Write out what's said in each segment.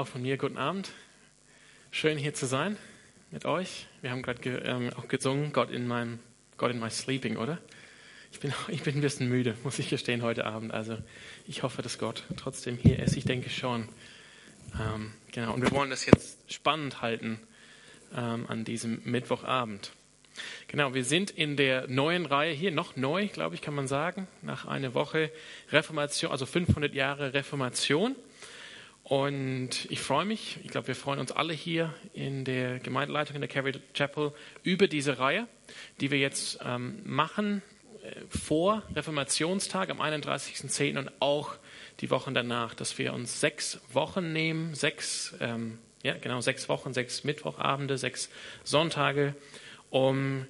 Auch von mir guten Abend. Schön hier zu sein mit euch. Wir haben gerade ge ähm, auch gesungen, Gott in meinem God in my sleeping, oder? Ich bin, ich bin ein bisschen müde, muss ich gestehen, heute Abend. Also ich hoffe, dass Gott trotzdem hier ist. Ich denke schon. Ähm, genau. Und wir wollen das jetzt spannend halten ähm, an diesem Mittwochabend. Genau, wir sind in der neuen Reihe hier, noch neu, glaube ich, kann man sagen, nach einer Woche Reformation, also 500 Jahre Reformation. Und ich freue mich, ich glaube, wir freuen uns alle hier in der Gemeindeleitung in der Calvary Chapel über diese Reihe, die wir jetzt ähm, machen äh, vor Reformationstag am 31.10. und auch die Wochen danach, dass wir uns sechs Wochen nehmen, sechs, ähm, ja genau, sechs Wochen, sechs Mittwochabende, sechs Sonntage, um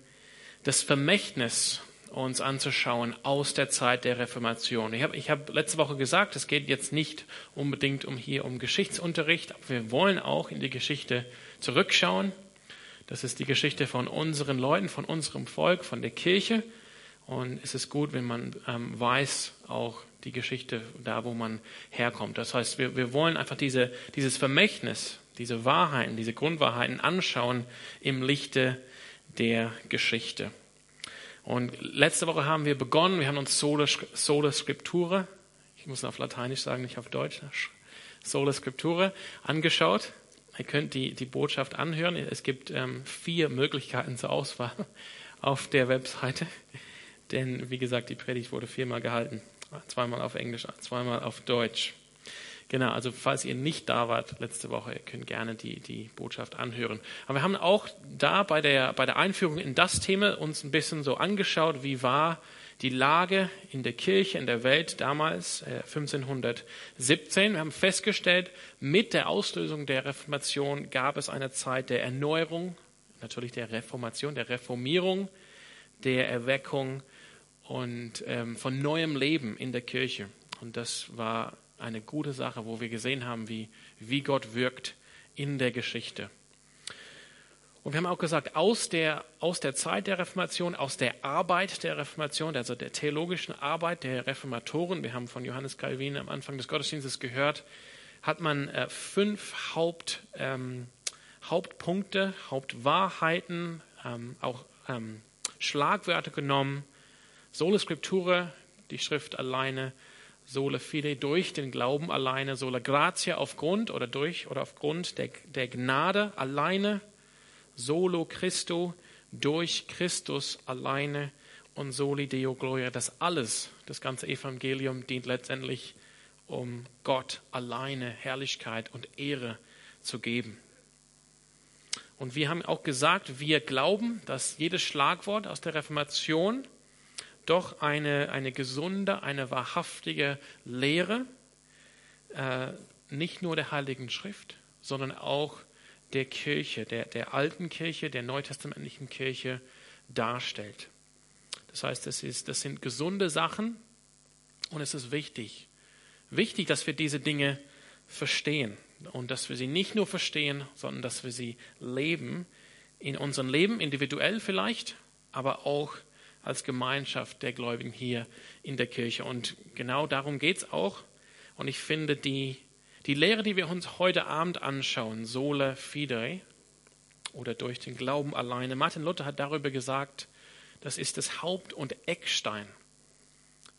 das Vermächtnis uns anzuschauen aus der Zeit der Reformation. Ich habe ich hab letzte Woche gesagt, es geht jetzt nicht unbedingt um hier um Geschichtsunterricht, aber wir wollen auch in die Geschichte zurückschauen. Das ist die Geschichte von unseren Leuten, von unserem Volk, von der Kirche. Und es ist gut, wenn man ähm, weiß auch die Geschichte da, wo man herkommt. Das heißt, wir, wir wollen einfach diese, dieses Vermächtnis, diese Wahrheiten, diese Grundwahrheiten anschauen im Lichte der Geschichte. Und letzte Woche haben wir begonnen, wir haben uns Sola, Sola Scriptura, ich muss auf Lateinisch sagen, nicht auf Deutsch, Sola Scriptura angeschaut. Ihr könnt die, die Botschaft anhören. Es gibt ähm, vier Möglichkeiten zur Auswahl auf der Webseite. Denn, wie gesagt, die Predigt wurde viermal gehalten. Zweimal auf Englisch, zweimal auf Deutsch. Genau, also falls ihr nicht da wart letzte Woche, ihr könnt gerne die, die Botschaft anhören. Aber wir haben auch da bei der, bei der Einführung in das Thema uns ein bisschen so angeschaut, wie war die Lage in der Kirche, in der Welt damals, äh, 1517. Wir haben festgestellt, mit der Auslösung der Reformation gab es eine Zeit der Erneuerung, natürlich der Reformation, der Reformierung, der Erweckung und ähm, von neuem Leben in der Kirche. Und das war eine gute Sache, wo wir gesehen haben, wie, wie Gott wirkt in der Geschichte. Und wir haben auch gesagt, aus der, aus der Zeit der Reformation, aus der Arbeit der Reformation, also der theologischen Arbeit der Reformatoren, wir haben von Johannes Calvin am Anfang des Gottesdienstes gehört, hat man äh, fünf Haupt, ähm, Hauptpunkte, Hauptwahrheiten, ähm, auch ähm, Schlagwörter genommen. Sola Scriptura, die Schrift alleine, sola fide durch den Glauben alleine, sola gratia aufgrund oder durch oder aufgrund der, der Gnade alleine, solo Christo durch Christus alleine und soli Deo Gloria. Das alles, das ganze Evangelium dient letztendlich, um Gott alleine Herrlichkeit und Ehre zu geben. Und wir haben auch gesagt, wir glauben, dass jedes Schlagwort aus der Reformation doch eine, eine gesunde, eine wahrhaftige Lehre, äh, nicht nur der Heiligen Schrift, sondern auch der Kirche, der, der alten Kirche, der neutestamentlichen Kirche darstellt. Das heißt, das, ist, das sind gesunde Sachen und es ist wichtig, wichtig, dass wir diese Dinge verstehen und dass wir sie nicht nur verstehen, sondern dass wir sie leben, in unserem Leben individuell vielleicht, aber auch als Gemeinschaft der Gläubigen hier in der Kirche. Und genau darum geht es auch. Und ich finde, die, die Lehre, die wir uns heute Abend anschauen, Sola Fide oder durch den Glauben alleine, Martin Luther hat darüber gesagt, das ist das Haupt- und Eckstein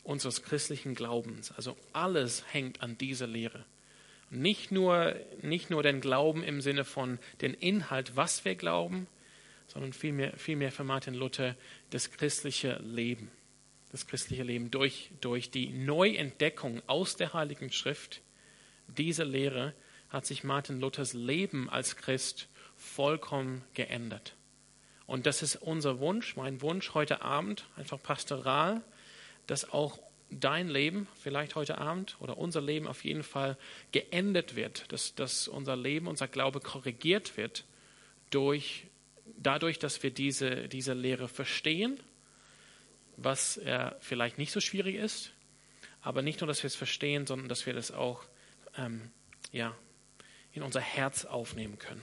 unseres christlichen Glaubens. Also alles hängt an dieser Lehre. Nicht nur, nicht nur den Glauben im Sinne von den Inhalt, was wir glauben, sondern vielmehr, vielmehr für Martin Luther das christliche Leben. Das christliche Leben durch, durch die Neuentdeckung aus der Heiligen Schrift. Diese Lehre hat sich Martin Luthers Leben als Christ vollkommen geändert. Und das ist unser Wunsch, mein Wunsch heute Abend, einfach pastoral, dass auch dein Leben vielleicht heute Abend oder unser Leben auf jeden Fall geendet wird, dass, dass unser Leben, unser Glaube korrigiert wird durch dadurch, dass wir diese, diese Lehre verstehen, was äh, vielleicht nicht so schwierig ist, aber nicht nur, dass wir es verstehen, sondern dass wir das auch ähm, ja, in unser Herz aufnehmen können.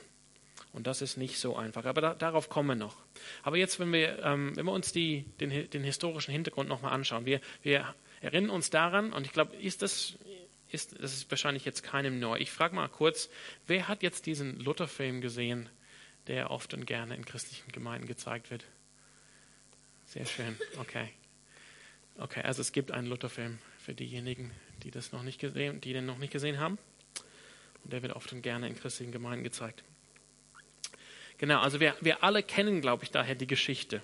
Und das ist nicht so einfach. Aber da, darauf kommen wir noch. Aber jetzt, wenn wir, ähm, wenn wir uns die, den, den historischen Hintergrund nochmal anschauen, wir, wir erinnern uns daran, und ich glaube, ist das, ist, das ist wahrscheinlich jetzt keinem neu. Ich frage mal kurz, wer hat jetzt diesen Luther-Film gesehen, der oft und gerne in christlichen Gemeinden gezeigt wird? Sehr schön, okay. Okay, also es gibt einen Luther-Film für diejenigen, die das noch nicht gesehen, die den noch nicht gesehen haben. Und der wird oft und gerne in christlichen Gemeinden gezeigt. Genau, also wir, wir alle kennen, glaube ich, daher die Geschichte.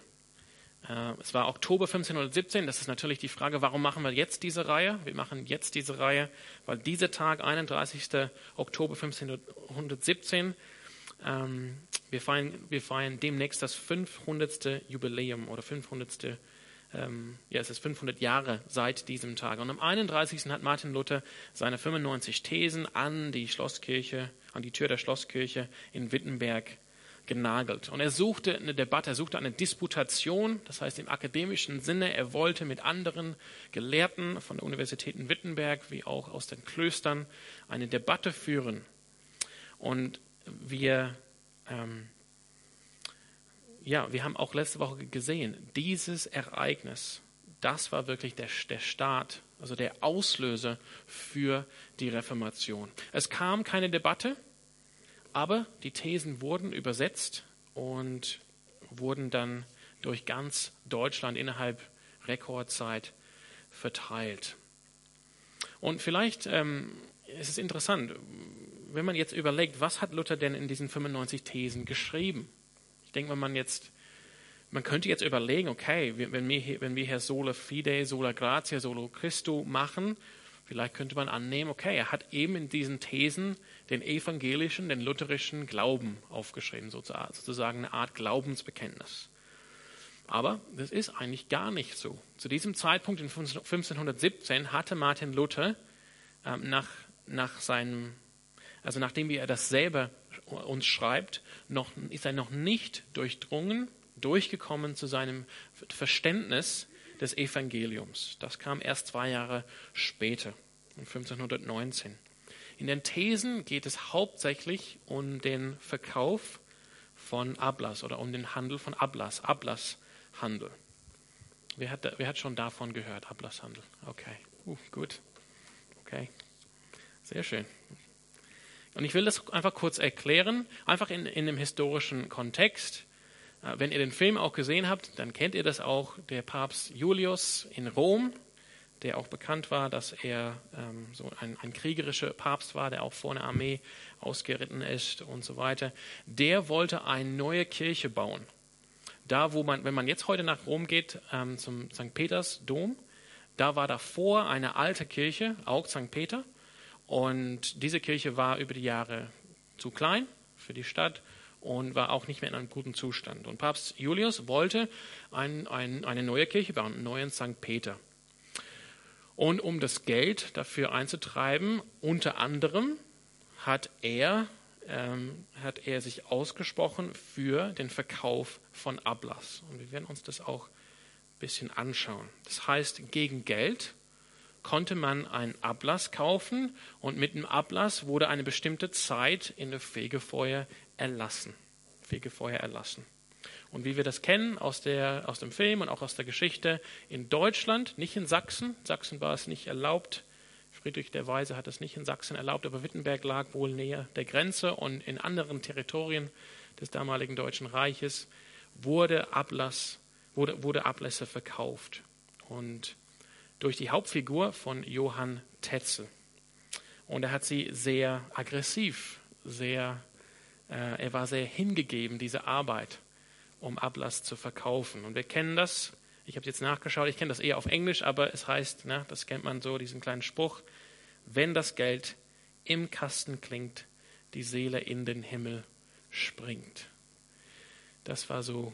Äh, es war Oktober 1517. Das ist natürlich die Frage, warum machen wir jetzt diese Reihe? Wir machen jetzt diese Reihe, weil dieser Tag, 31. Oktober 1517, ähm, wir, feiern, wir feiern demnächst das 500. Jubiläum oder 500 ähm, ja, es ist 500 Jahre seit diesem Tag. Und am 31. hat Martin Luther seine 95 Thesen an die Schlosskirche, an die Tür der Schlosskirche in Wittenberg genagelt. Und er suchte eine Debatte, er suchte eine Disputation, das heißt im akademischen Sinne, er wollte mit anderen Gelehrten von der Universität in Wittenberg wie auch aus den Klöstern eine Debatte führen. Und wir ähm, ja, wir haben auch letzte Woche gesehen, dieses Ereignis, das war wirklich der, der Start, also der Auslöser für die Reformation. Es kam keine Debatte, aber die Thesen wurden übersetzt und wurden dann durch ganz Deutschland innerhalb Rekordzeit verteilt. Und vielleicht ähm, ist es interessant, wenn man jetzt überlegt, was hat Luther denn in diesen 95 Thesen geschrieben? denke, wenn man jetzt, man könnte jetzt überlegen, okay, wenn wir, hier, wenn wir hier sola fide, sola gratia, solo Christo machen, vielleicht könnte man annehmen, okay, er hat eben in diesen Thesen den evangelischen, den lutherischen Glauben aufgeschrieben, sozusagen eine Art Glaubensbekenntnis. Aber das ist eigentlich gar nicht so. Zu diesem Zeitpunkt in 1517 hatte Martin Luther ähm, nach, nach seinem, also nachdem er das selber uns schreibt, noch, ist er noch nicht durchdrungen, durchgekommen zu seinem Verständnis des Evangeliums. Das kam erst zwei Jahre später, 1519. In den Thesen geht es hauptsächlich um den Verkauf von Ablass oder um den Handel von Ablass, Ablasshandel. Wer hat, wer hat schon davon gehört, Ablasshandel? Okay, uh, gut. Okay, sehr schön. Und ich will das einfach kurz erklären, einfach in, in einem historischen Kontext. Äh, wenn ihr den Film auch gesehen habt, dann kennt ihr das auch. Der Papst Julius in Rom, der auch bekannt war, dass er ähm, so ein, ein kriegerischer Papst war, der auch vor einer Armee ausgeritten ist und so weiter. Der wollte eine neue Kirche bauen. Da, wo man, wenn man jetzt heute nach Rom geht, ähm, zum St. Peters Dom, da war davor eine alte Kirche, auch St. Peter. Und diese Kirche war über die Jahre zu klein für die Stadt und war auch nicht mehr in einem guten Zustand. Und Papst Julius wollte ein, ein, eine neue Kirche bauen, einen neuen St. Peter. Und um das Geld dafür einzutreiben, unter anderem hat er, ähm, hat er sich ausgesprochen für den Verkauf von Ablass. Und wir werden uns das auch ein bisschen anschauen. Das heißt, gegen Geld konnte man einen Ablass kaufen und mit dem Ablass wurde eine bestimmte Zeit in der Fegefeuer erlassen. Fegefeuer erlassen. Und wie wir das kennen aus, der, aus dem Film und auch aus der Geschichte, in Deutschland, nicht in Sachsen, Sachsen war es nicht erlaubt, Friedrich der Weise hat es nicht in Sachsen erlaubt, aber Wittenberg lag wohl näher der Grenze und in anderen Territorien des damaligen Deutschen Reiches wurde, Ablass, wurde, wurde Ablässe verkauft. Und durch die Hauptfigur von Johann Tetzel. Und er hat sie sehr aggressiv, sehr, äh, er war sehr hingegeben, diese Arbeit, um Ablass zu verkaufen. Und wir kennen das, ich habe jetzt nachgeschaut, ich kenne das eher auf Englisch, aber es heißt, na, das kennt man so, diesen kleinen Spruch, wenn das Geld im Kasten klingt, die Seele in den Himmel springt. Das war so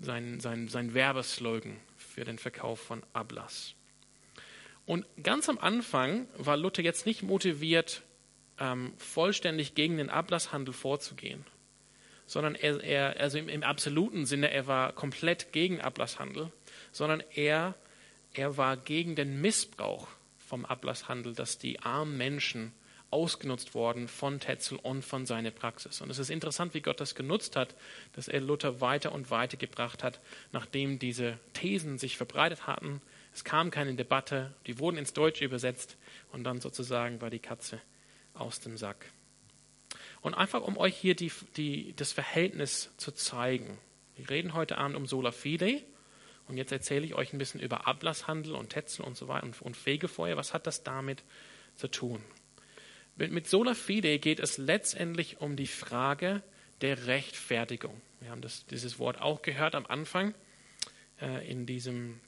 sein, sein, sein Werbeslogan für den Verkauf von Ablass. Und ganz am Anfang war Luther jetzt nicht motiviert, ähm, vollständig gegen den Ablasshandel vorzugehen, sondern er, er also im, im, absoluten Sinne, er war komplett gegen Ablasshandel, sondern er, er war gegen den Missbrauch vom Ablasshandel, dass die armen Menschen ausgenutzt worden von Tetzel und von seiner Praxis. Und es ist interessant, wie Gott das genutzt hat, dass er Luther weiter und weiter gebracht hat, nachdem diese Thesen sich verbreitet hatten, Es kam keine Debatte, die wurden ins Deutsche übersetzt und dann sozusagen war die Katze aus dem Sack. Und einfach um euch hier die, die, das Verhältnis zu zeigen. Wir reden heute Abend um Sola Fide und jetzt erzähle ich euch ein bisschen über Ablasshandel und Tetzel und so weiter und, und Fegefeuer. Was hat das damit zu tun? Mit, mit Sola Fide geht es letztendlich um die Frage der Rechtfertigung. Wir haben das, dieses Wort auch gehört am Anfang äh, in diesem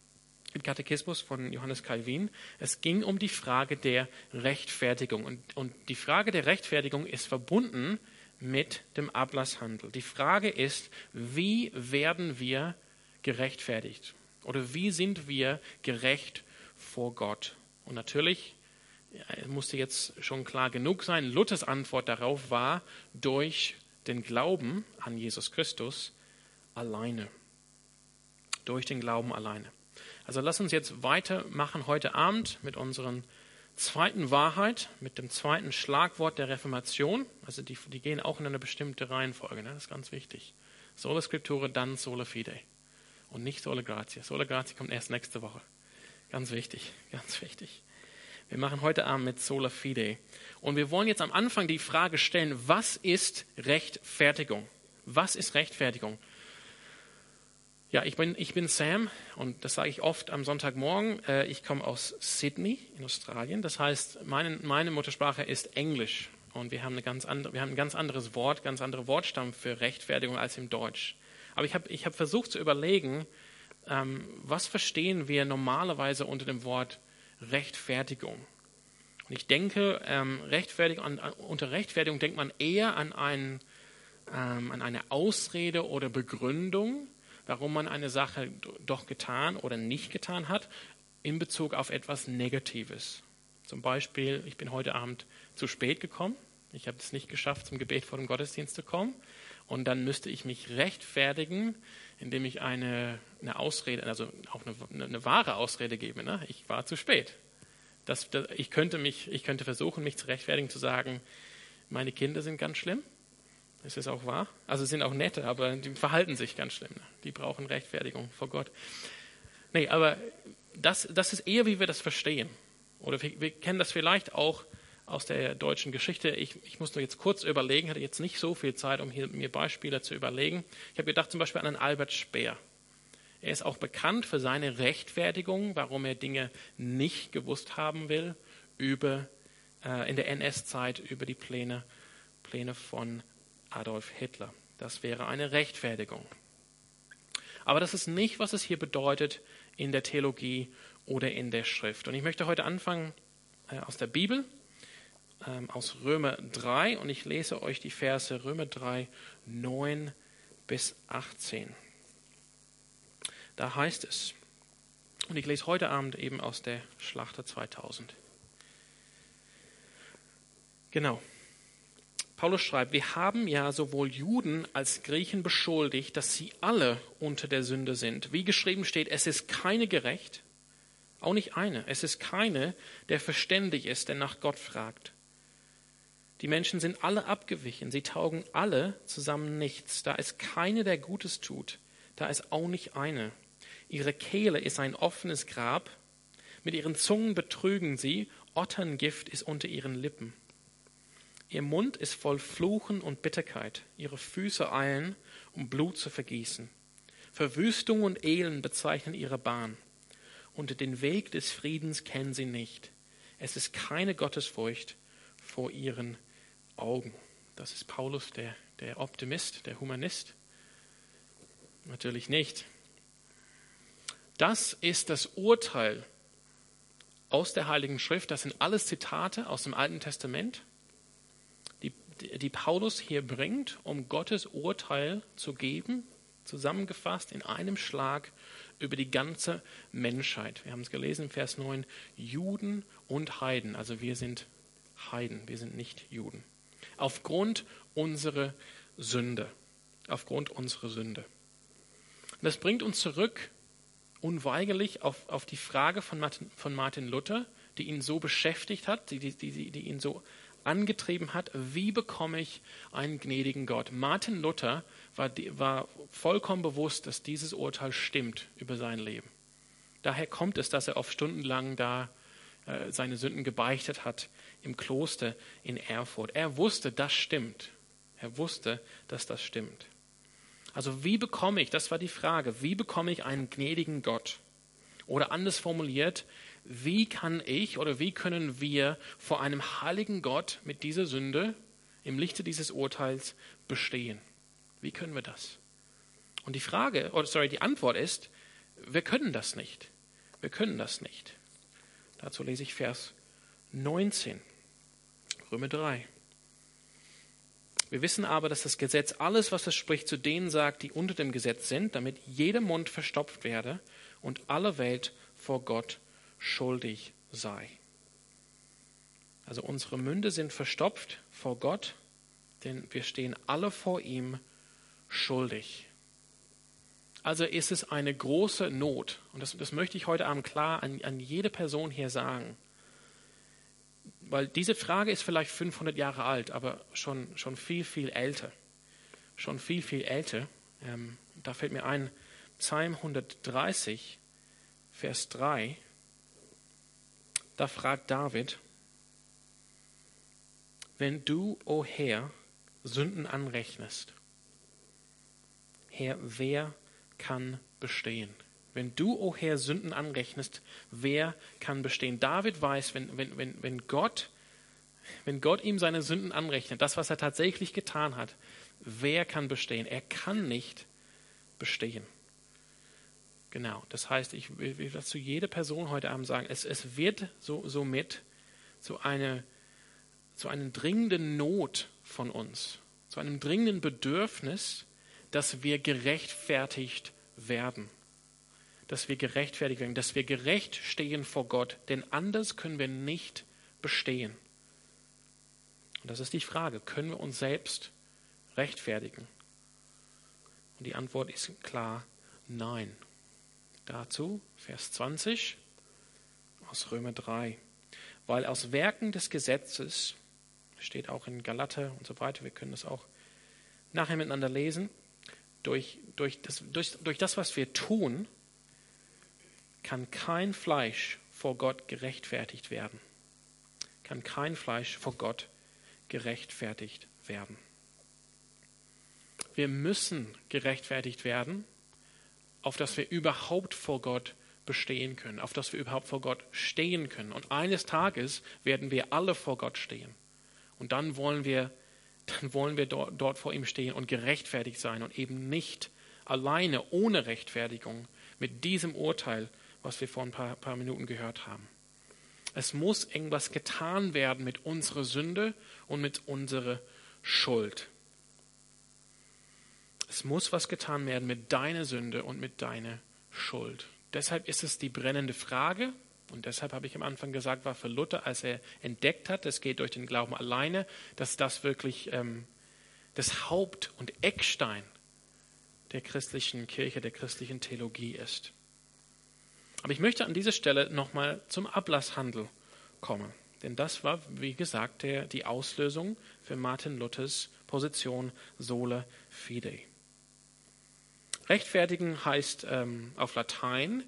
Katechismus von Johannes Calvin. Es ging um die Frage der Rechtfertigung. Und, und die Frage der Rechtfertigung ist verbunden mit dem Ablasshandel. Die Frage ist, wie werden wir gerechtfertigt? Oder wie sind wir gerecht vor Gott? Und natürlich musste jetzt schon klar genug sein, Luthers Antwort darauf war durch den Glauben an Jesus Christus alleine. Durch den Glauben alleine. Also lass uns jetzt weitermachen heute Abend mit unserer zweiten Wahrheit, mit dem zweiten Schlagwort der Reformation. Also die, die gehen auch in eine bestimmte Reihenfolge, ne? das ist ganz wichtig. Sola Scriptura, dann Sola Fide. Und nicht Sola Gratia. Sola Gratia kommt erst nächste Woche. Ganz wichtig, ganz wichtig. Wir machen heute Abend mit Sola Fide. Und wir wollen jetzt am Anfang die Frage stellen, was ist Rechtfertigung? Was ist Rechtfertigung? Ja, ich bin, ich bin Sam und das sage ich oft am Sonntagmorgen. Äh, ich komme aus Sydney in Australien. Das heißt, meine, meine Muttersprache ist Englisch und wir haben, eine ganz andere, wir haben ein ganz anderes Wort, ganz andere Wortstamm für Rechtfertigung als im Deutsch. Aber ich habe ich hab versucht zu überlegen, ähm, was verstehen wir normalerweise unter dem Wort Rechtfertigung? Und ich denke, ähm, Rechtfertigung, an, unter Rechtfertigung denkt man eher an, ein, ähm, an eine Ausrede oder Begründung, warum man eine Sache doch getan oder nicht getan hat, in Bezug auf etwas Negatives. Zum Beispiel, ich bin heute Abend zu spät gekommen. Ich habe es nicht geschafft, zum Gebet vor dem Gottesdienst zu kommen. Und dann müsste ich mich rechtfertigen, indem ich eine, eine Ausrede, also auch eine, eine wahre Ausrede gebe. Ne? Ich war zu spät. Das, das, ich, könnte mich, ich könnte versuchen, mich zu rechtfertigen, zu sagen, meine Kinder sind ganz schlimm. Ist das auch wahr? Also sind auch nette, aber die verhalten sich ganz schlimm. Die brauchen Rechtfertigung vor Gott. Nee, aber das, das ist eher, wie wir das verstehen. Oder wir, wir kennen das vielleicht auch aus der deutschen Geschichte. Ich, ich muss nur jetzt kurz überlegen, hatte jetzt nicht so viel Zeit, um hier, mir Beispiele zu überlegen. Ich habe gedacht zum Beispiel an einen Albert Speer. Er ist auch bekannt für seine Rechtfertigung, warum er Dinge nicht gewusst haben will über, äh, in der NS-Zeit über die Pläne, Pläne von Adolf Hitler. Das wäre eine Rechtfertigung. Aber das ist nicht, was es hier bedeutet in der Theologie oder in der Schrift. Und ich möchte heute anfangen äh, aus der Bibel, ähm, aus Römer 3. Und ich lese euch die Verse Römer 3, 9 bis 18. Da heißt es, und ich lese heute Abend eben aus der Schlachter 2000. Genau. Paulus schreibt, wir haben ja sowohl Juden als Griechen beschuldigt, dass sie alle unter der Sünde sind. Wie geschrieben steht, es ist keine gerecht, auch nicht eine. Es ist keine, der verständig ist, der nach Gott fragt. Die Menschen sind alle abgewichen, sie taugen alle zusammen nichts. Da ist keine, der Gutes tut, da ist auch nicht eine. Ihre Kehle ist ein offenes Grab, mit ihren Zungen betrügen sie, Otterngift ist unter ihren Lippen. Ihr Mund ist voll Fluchen und Bitterkeit. Ihre Füße eilen, um Blut zu vergießen. Verwüstung und Elend bezeichnen ihre Bahn. Und den Weg des Friedens kennen sie nicht. Es ist keine Gottesfurcht vor ihren Augen. Das ist Paulus, der, der Optimist, der Humanist. Natürlich nicht. Das ist das Urteil aus der Heiligen Schrift. Das sind alles Zitate aus dem Alten Testament die Paulus hier bringt, um Gottes Urteil zu geben, zusammengefasst in einem Schlag über die ganze Menschheit. Wir haben es gelesen Vers 9, Juden und Heiden. Also wir sind Heiden, wir sind nicht Juden. Aufgrund unserer Sünde. Aufgrund unserer Sünde. das bringt uns zurück unweigerlich auf, auf die Frage von Martin, von Martin Luther, die ihn so beschäftigt hat, die, die, die, die ihn so angetrieben hat, wie bekomme ich einen gnädigen Gott. Martin Luther war, war vollkommen bewusst, dass dieses Urteil stimmt über sein Leben. Daher kommt es, dass er oft stundenlang da äh, seine Sünden gebeichtet hat im Kloster in Erfurt. Er wusste, das stimmt. Er wusste, dass das stimmt. Also wie bekomme ich, das war die Frage, wie bekomme ich einen gnädigen Gott? Oder anders formuliert, wie kann ich oder wie können wir vor einem heiligen Gott mit dieser Sünde im Lichte dieses Urteils bestehen? Wie können wir das? Und die Frage, oder sorry, die Antwort ist, wir können das nicht. Wir können das nicht. Dazu lese ich Vers 19, Römer 3. Wir wissen aber, dass das Gesetz alles, was es spricht, zu denen sagt, die unter dem Gesetz sind, damit jeder Mund verstopft werde und alle Welt vor Gott schuldig sei. Also unsere Münde sind verstopft vor Gott, denn wir stehen alle vor ihm schuldig. Also ist es eine große Not, und das, das möchte ich heute Abend klar an, an jede Person hier sagen, weil diese Frage ist vielleicht 500 Jahre alt, aber schon, schon viel, viel älter. Schon viel, viel älter. Ähm, da fällt mir ein, Psalm 130, Vers 3. Da fragt David, wenn du, o oh Herr, Sünden anrechnest, Herr, wer kann bestehen? Wenn du, o oh Herr, Sünden anrechnest, wer kann bestehen? David weiß, wenn, wenn, wenn, wenn, Gott, wenn Gott ihm seine Sünden anrechnet, das, was er tatsächlich getan hat, wer kann bestehen? Er kann nicht bestehen. Genau, das heißt, ich will dazu jede Person heute Abend sagen, es, es wird so, somit zu, eine, zu einer dringenden Not von uns, zu einem dringenden Bedürfnis, dass wir gerechtfertigt werden. Dass wir gerechtfertigt werden, dass wir gerecht stehen vor Gott, denn anders können wir nicht bestehen. Und das ist die Frage, können wir uns selbst rechtfertigen? Und die Antwort ist klar, nein. Dazu Vers 20 aus Römer 3. Weil aus Werken des Gesetzes, steht auch in Galater und so weiter, wir können das auch nachher miteinander lesen, durch, durch, das, durch, durch das, was wir tun, kann kein Fleisch vor Gott gerechtfertigt werden. Kann kein Fleisch vor Gott gerechtfertigt werden. Wir müssen gerechtfertigt werden, auf das wir überhaupt vor Gott bestehen können, auf das wir überhaupt vor Gott stehen können. Und eines Tages werden wir alle vor Gott stehen. Und dann wollen wir, dann wollen wir dort, dort vor ihm stehen und gerechtfertigt sein und eben nicht alleine ohne Rechtfertigung mit diesem Urteil, was wir vor ein paar, paar Minuten gehört haben. Es muss irgendwas getan werden mit unserer Sünde und mit unserer Schuld. Es muss was getan werden mit deiner Sünde und mit deiner Schuld. Deshalb ist es die brennende Frage, und deshalb habe ich am Anfang gesagt, war für Luther, als er entdeckt hat, es geht durch den Glauben alleine, dass das wirklich ähm, das Haupt- und Eckstein der christlichen Kirche, der christlichen Theologie ist. Aber ich möchte an dieser Stelle nochmal zum Ablasshandel kommen. Denn das war, wie gesagt, der, die Auslösung für Martin Luthers Position sola fide. Rechtfertigen heißt ähm, auf Latein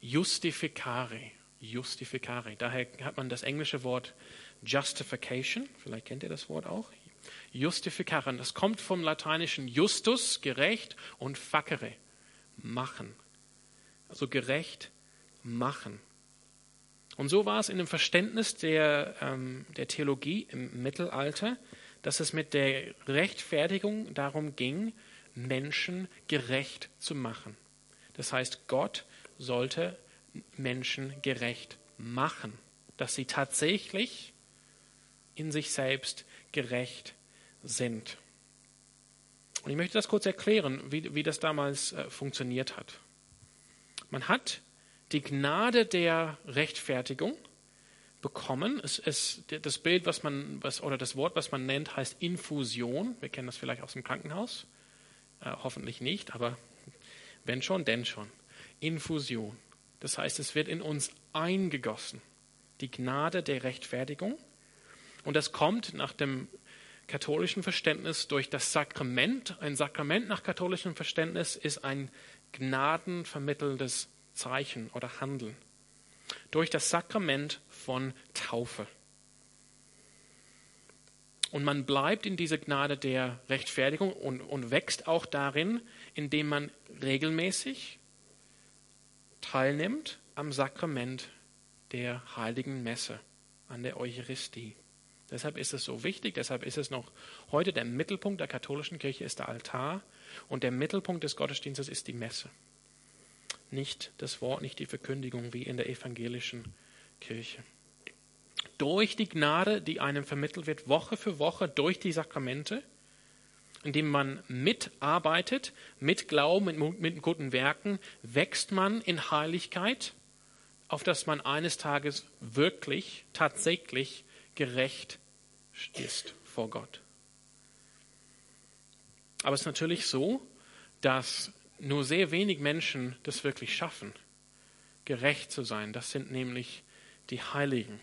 justificare. Justificare. Daher hat man das englische Wort justification. Vielleicht kennt ihr das Wort auch. Justificare. Das kommt vom lateinischen justus, gerecht, und facere, machen. Also gerecht machen. Und so war es in dem Verständnis der, ähm, der Theologie im Mittelalter, dass es mit der Rechtfertigung darum ging, Menschen gerecht zu machen. Das heißt, Gott sollte Menschen gerecht machen, dass sie tatsächlich in sich selbst gerecht sind. Und ich möchte das kurz erklären, wie, wie das damals äh, funktioniert hat. Man hat die Gnade der Rechtfertigung bekommen. Es, es, das Bild, was man, was, oder das Wort, was man nennt, heißt Infusion. Wir kennen das vielleicht aus dem Krankenhaus. Äh, hoffentlich nicht, aber wenn schon, denn schon. Infusion. Das heißt, es wird in uns eingegossen. Die Gnade der Rechtfertigung. Und das kommt nach dem katholischen Verständnis durch das Sakrament. Ein Sakrament nach katholischem Verständnis ist ein gnadenvermittelndes Zeichen oder Handeln. Durch das Sakrament von Taufe. Und man bleibt in dieser Gnade der Rechtfertigung und, und wächst auch darin, indem man regelmäßig teilnimmt am Sakrament der heiligen Messe, an der Eucharistie. Deshalb ist es so wichtig, deshalb ist es noch heute der Mittelpunkt der katholischen Kirche ist der Altar und der Mittelpunkt des Gottesdienstes ist die Messe. Nicht das Wort, nicht die Verkündigung wie in der evangelischen Kirche. Durch die Gnade, die einem vermittelt wird, Woche für Woche durch die Sakramente, indem man mitarbeitet, mit Glauben, mit, mit guten Werken, wächst man in Heiligkeit, auf dass man eines Tages wirklich, tatsächlich gerecht ist vor Gott. Aber es ist natürlich so, dass nur sehr wenig Menschen das wirklich schaffen, gerecht zu sein. Das sind nämlich die Heiligen.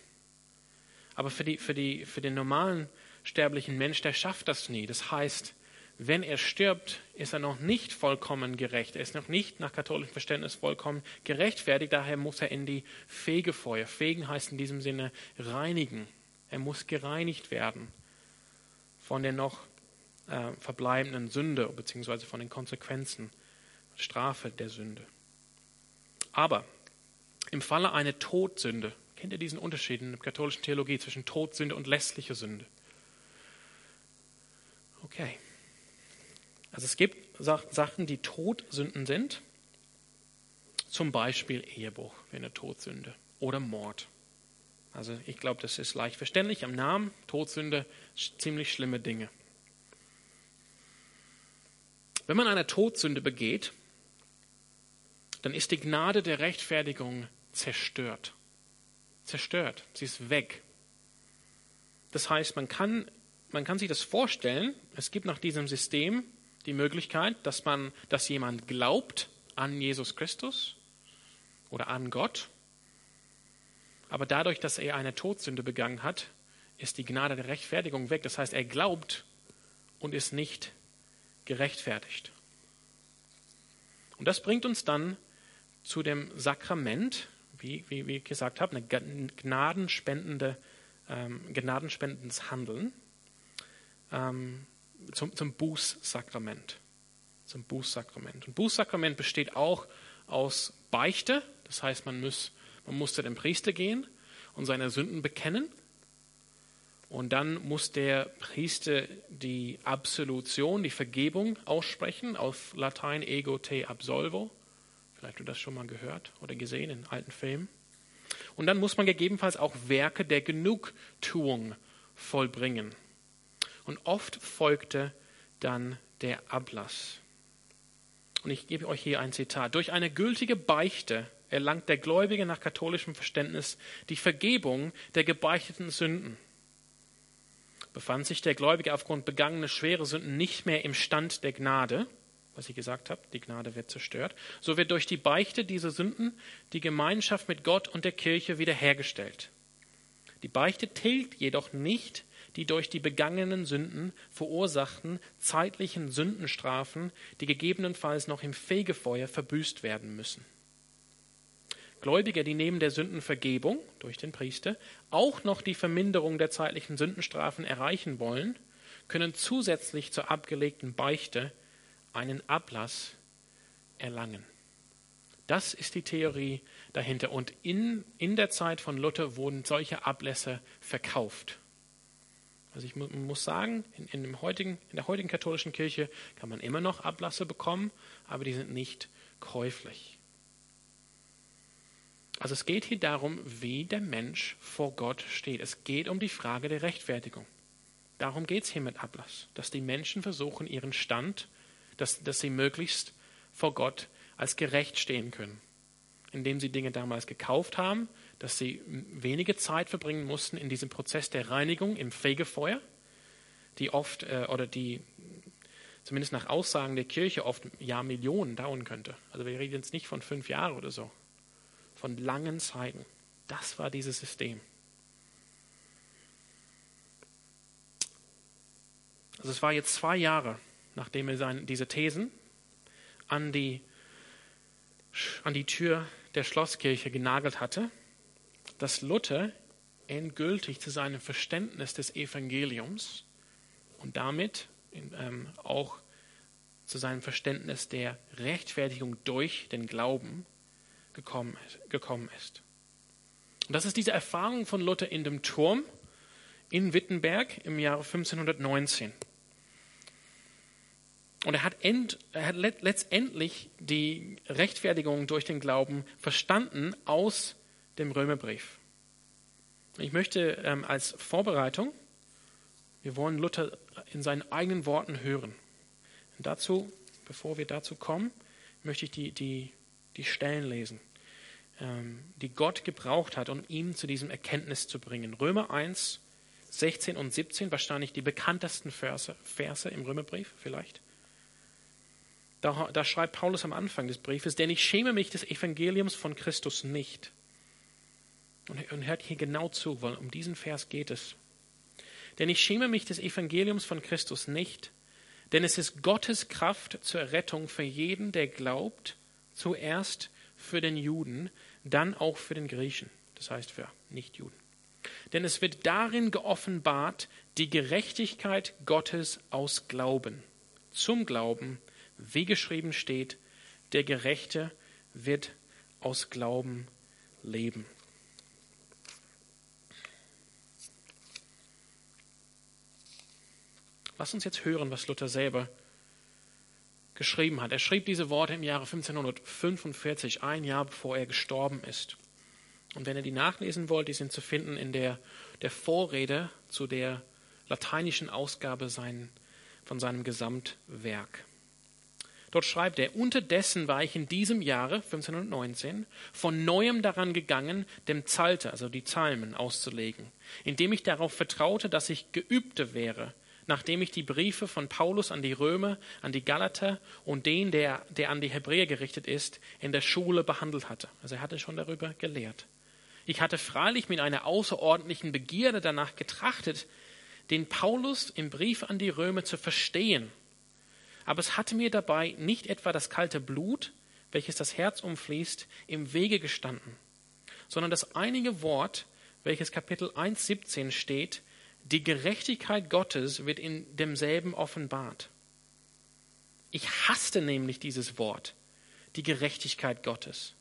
Aber für, die, für, die, für den normalen sterblichen Mensch, der schafft das nie. Das heißt, wenn er stirbt, ist er noch nicht vollkommen gerecht. Er ist noch nicht nach katholischem Verständnis vollkommen gerechtfertigt. Daher muss er in die Fegefeuer. Fegen heißt in diesem Sinne reinigen. Er muss gereinigt werden von der noch äh, verbleibenden Sünde beziehungsweise von den Konsequenzen, Strafe der Sünde. Aber im Falle einer Todsünde, ihr diesen Unterschied in der katholischen Theologie zwischen Todsünde und lässliche Sünde? Okay. Also es gibt Sachen, die Todsünden sind, zum Beispiel Ehebruch wäre eine Todsünde oder Mord. Also ich glaube, das ist leicht verständlich am Namen. Todsünde, ziemlich schlimme Dinge. Wenn man eine Todsünde begeht, dann ist die Gnade der Rechtfertigung zerstört. Zerstört. Sie ist weg. Das heißt, man kann, man kann sich das vorstellen, es gibt nach diesem System die Möglichkeit, dass man, dass jemand glaubt an Jesus Christus oder an Gott aber dadurch, dass er eine Todsünde begangen hat, ist die Gnade der Rechtfertigung weg. Das heißt, er glaubt und ist nicht gerechtfertigt. Und das bringt uns dann zu dem Sakrament, wie, wie, wie ich gesagt habe, ein gnadenspendende, ähm, gnadenspendendes Handeln ähm, zum, zum Bußsakrament. Zum Bußsakrament. Und Bußsakrament besteht auch aus Beichte, das heißt, man muss man musste dem Priester gehen und seine Sünden bekennen. Und dann muss der Priester die Absolution, die Vergebung aussprechen, auf Latein ego te absolvo. Vielleicht du das schon mal gehört oder gesehen in alten Filmen. Und dann muss man gegebenenfalls auch Werke der Genugtuung vollbringen. Und oft folgte dann der Ablass. Und ich gebe euch hier ein Zitat. Durch eine gültige Beichte erlangt der Gläubige nach katholischem Verständnis die Vergebung der gebeichteten Sünden. Befand sich der Gläubige aufgrund begangener schwerer Sünden nicht mehr im Stand der Gnade, was ich gesagt habe, die Gnade wird zerstört, so wird durch die Beichte dieser Sünden die Gemeinschaft mit Gott und der Kirche wiederhergestellt. Die Beichte tilgt jedoch nicht die durch die begangenen Sünden verursachten zeitlichen Sündenstrafen, die gegebenenfalls noch im Fegefeuer verbüßt werden müssen. Gläubige, die neben der Sündenvergebung durch den Priester auch noch die Verminderung der zeitlichen Sündenstrafen erreichen wollen, können zusätzlich zur abgelegten Beichte einen Ablass erlangen. Das ist die Theorie dahinter. Und in, in der Zeit von Luther wurden solche Ablässe verkauft. Also ich muss sagen, in, in, dem heutigen, in der heutigen katholischen Kirche kann man immer noch Ablasse bekommen, aber die sind nicht käuflich. Also es geht hier darum, wie der Mensch vor Gott steht. Es geht um die Frage der Rechtfertigung. Darum geht es hier mit Ablass, dass die Menschen versuchen, ihren Stand, dass, dass sie möglichst vor Gott als gerecht stehen können, indem sie Dinge damals gekauft haben, dass sie wenige Zeit verbringen mussten in diesem Prozess der Reinigung im Fegefeuer, die oft äh, oder die zumindest nach Aussagen der Kirche oft Jahrmillionen dauern könnte. Also wir reden jetzt nicht von fünf Jahren oder so von langen Zeiten. Das war dieses System. Also es war jetzt zwei Jahre, nachdem er seine, diese Thesen an die, an die Tür der Schlosskirche genagelt hatte, dass Luther endgültig zu seinem Verständnis des Evangeliums und damit ähm, auch zu seinem Verständnis der Rechtfertigung durch den Glauben gekommen, gekommen ist. Und das ist diese Erfahrung von Luther in dem Turm in Wittenberg im Jahre 1519. Und er hat, end, er hat letztendlich die Rechtfertigung durch den Glauben verstanden aus dem Römerbrief. Ich möchte ähm, als Vorbereitung, wir wollen Luther in seinen eigenen Worten hören. Und dazu, bevor wir dazu kommen, möchte ich die, die, die Stellen lesen, ähm, die Gott gebraucht hat, um ihn zu diesem Erkenntnis zu bringen. Römer 1, 16 und 17, wahrscheinlich die bekanntesten Verse, Verse im Römerbrief vielleicht. Da, da schreibt Paulus am Anfang des Briefes, denn ich schäme mich des Evangeliums von Christus nicht. Und, und hört hier genau zu, weil um diesen Vers geht es. Denn ich schäme mich des Evangeliums von Christus nicht, denn es ist Gottes Kraft zur Errettung für jeden, der glaubt, zuerst für den Juden, dann auch für den Griechen, das heißt für Nichtjuden. Denn es wird darin geoffenbart die Gerechtigkeit Gottes aus Glauben, zum Glauben, wie geschrieben steht, der Gerechte wird aus Glauben leben. Lass uns jetzt hören, was Luther selber geschrieben hat. Er schrieb diese Worte im Jahre 1545, ein Jahr bevor er gestorben ist. Und wenn ihr die nachlesen wollt, die sind zu finden in der, der Vorrede zu der lateinischen Ausgabe sein, von seinem Gesamtwerk. Dort schreibt er, unterdessen war ich in diesem Jahre 1519 von neuem daran gegangen, dem Psalter, also die Psalmen, auszulegen, indem ich darauf vertraute, dass ich geübte wäre, nachdem ich die Briefe von Paulus an die Römer, an die Galater und den, der, der an die Hebräer gerichtet ist, in der Schule behandelt hatte. Also er hatte schon darüber gelehrt. Ich hatte freilich mit einer außerordentlichen Begierde danach getrachtet, den Paulus im Brief an die Römer zu verstehen. Aber es hatte mir dabei nicht etwa das kalte Blut, welches das Herz umfließt, im Wege gestanden, sondern das einige Wort, welches Kapitel 1.17 steht, die Gerechtigkeit Gottes wird in demselben offenbart. Ich hasste nämlich dieses Wort, die Gerechtigkeit Gottes,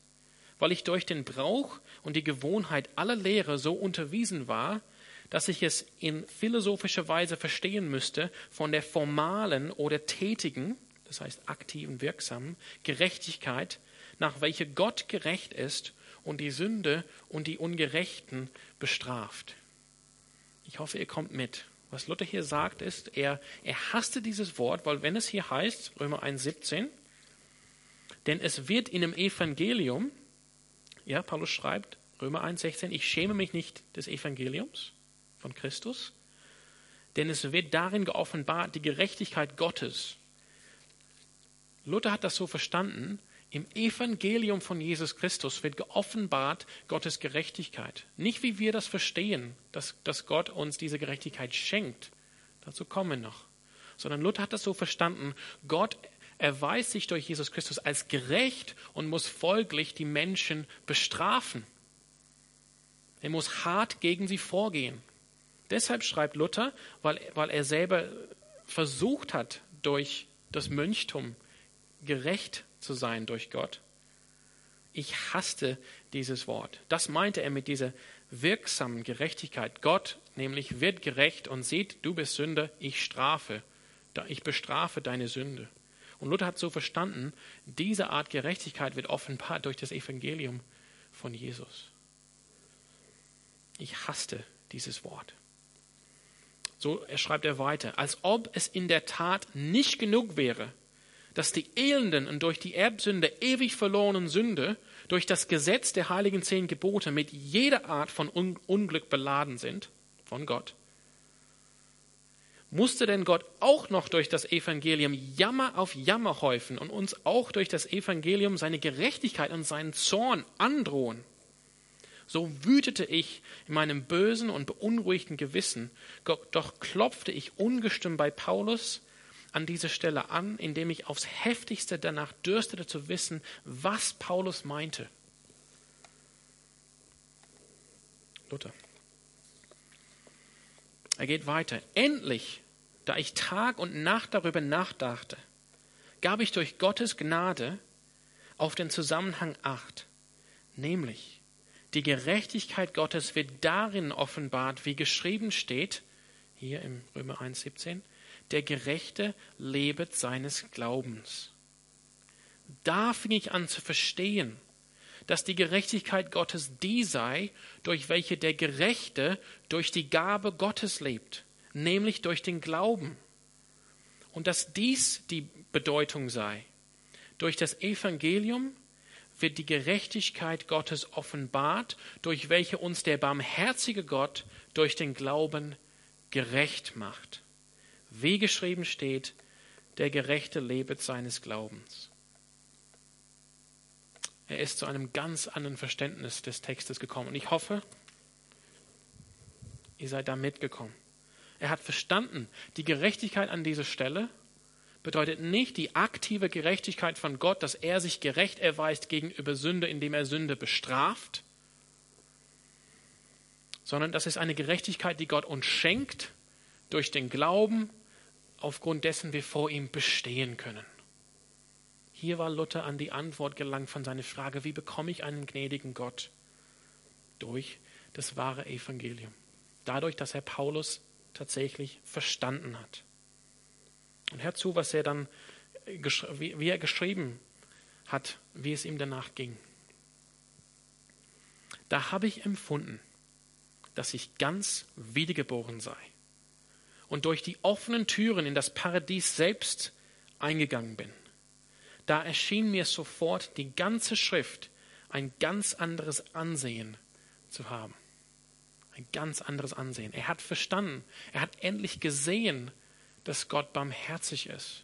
weil ich durch den Brauch und die Gewohnheit aller Lehre so unterwiesen war, dass ich es in philosophischer Weise verstehen müsste von der formalen oder tätigen, das heißt aktiven, wirksamen Gerechtigkeit, nach welcher Gott gerecht ist und die Sünde und die Ungerechten bestraft. Ich hoffe, ihr kommt mit. Was Luther hier sagt, ist, er, er hasste dieses Wort, weil wenn es hier heißt, Römer 1,17, denn es wird in dem Evangelium, ja, Paulus schreibt, Römer 1,16, ich schäme mich nicht des Evangeliums von Christus, denn es wird darin geoffenbart die Gerechtigkeit Gottes. Luther hat das so verstanden, im Evangelium von Jesus Christus wird geoffenbart Gottes Gerechtigkeit. Nicht wie wir das verstehen, dass, dass Gott uns diese Gerechtigkeit schenkt. Dazu kommen wir noch. Sondern Luther hat das so verstanden, Gott erweist sich durch Jesus Christus als gerecht und muss folglich die Menschen bestrafen. Er muss hart gegen sie vorgehen. Deshalb schreibt Luther, weil, weil er selber versucht hat, durch das Mönchtum gerecht zu sein durch Gott. Ich hasste dieses Wort. Das meinte er mit dieser wirksamen Gerechtigkeit. Gott nämlich wird gerecht und sieht, du bist Sünder, ich strafe, ich bestrafe deine Sünde. Und Luther hat so verstanden, diese Art Gerechtigkeit wird offenbart durch das Evangelium von Jesus. Ich hasste dieses Wort. So schreibt er weiter, als ob es in der Tat nicht genug wäre, dass die Elenden und durch die Erbsünde ewig verlorenen Sünde durch das Gesetz der heiligen zehn Gebote mit jeder Art von Un Unglück beladen sind von Gott, musste denn Gott auch noch durch das Evangelium Jammer auf Jammer häufen und uns auch durch das Evangelium seine Gerechtigkeit und seinen Zorn androhen? So wütete ich in meinem bösen und beunruhigten Gewissen, doch klopfte ich ungestüm bei Paulus an dieser Stelle an, indem ich aufs heftigste danach dürstete zu wissen, was Paulus meinte. Luther. Er geht weiter. Endlich, da ich Tag und Nacht darüber nachdachte, gab ich durch Gottes Gnade auf den Zusammenhang acht, nämlich die Gerechtigkeit Gottes wird darin offenbart, wie geschrieben steht, hier im Römer 1,17, der Gerechte lebet seines Glaubens. Da fing ich an zu verstehen, dass die Gerechtigkeit Gottes die sei, durch welche der Gerechte durch die Gabe Gottes lebt, nämlich durch den Glauben. Und dass dies die Bedeutung sei. Durch das Evangelium wird die Gerechtigkeit Gottes offenbart, durch welche uns der barmherzige Gott durch den Glauben gerecht macht. Wie geschrieben steht, der Gerechte lebet seines Glaubens. Er ist zu einem ganz anderen Verständnis des Textes gekommen. Und ich hoffe, ihr seid da mitgekommen. Er hat verstanden, die Gerechtigkeit an dieser Stelle bedeutet nicht die aktive Gerechtigkeit von Gott, dass er sich gerecht erweist gegenüber Sünde, indem er Sünde bestraft, sondern das ist eine Gerechtigkeit, die Gott uns schenkt durch den Glauben, aufgrund dessen wir vor ihm bestehen können. Hier war Luther an die Antwort gelangt von seiner Frage, wie bekomme ich einen gnädigen Gott? Durch das wahre Evangelium. Dadurch, dass er Paulus tatsächlich verstanden hat. Und hört zu, was er dann, wie er geschrieben hat, wie es ihm danach ging. Da habe ich empfunden, dass ich ganz wiedergeboren sei und durch die offenen Türen in das Paradies selbst eingegangen bin. Da erschien mir sofort die ganze Schrift ein ganz anderes Ansehen zu haben. Ein ganz anderes Ansehen. Er hat verstanden, er hat endlich gesehen, dass Gott barmherzig ist.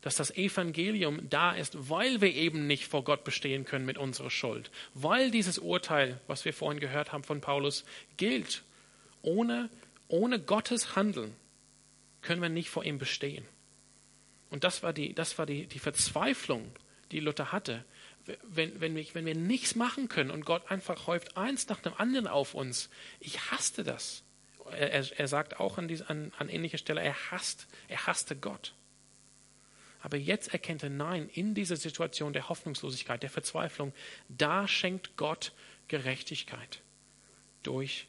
Dass das Evangelium da ist, weil wir eben nicht vor Gott bestehen können mit unserer Schuld. Weil dieses Urteil, was wir vorhin gehört haben von Paulus, gilt. Ohne, ohne Gottes Handeln können wir nicht vor ihm bestehen. Und das war die, das war die, die Verzweiflung, die Luther hatte. Wenn, wenn, wir, wenn wir nichts machen können und Gott einfach häuft eins nach dem anderen auf uns, ich hasste das er, er sagt auch an, diese, an, an ähnlicher Stelle, er hasst, er hasste Gott. Aber jetzt erkennt er, nein, in dieser Situation der Hoffnungslosigkeit, der Verzweiflung, da schenkt Gott Gerechtigkeit durch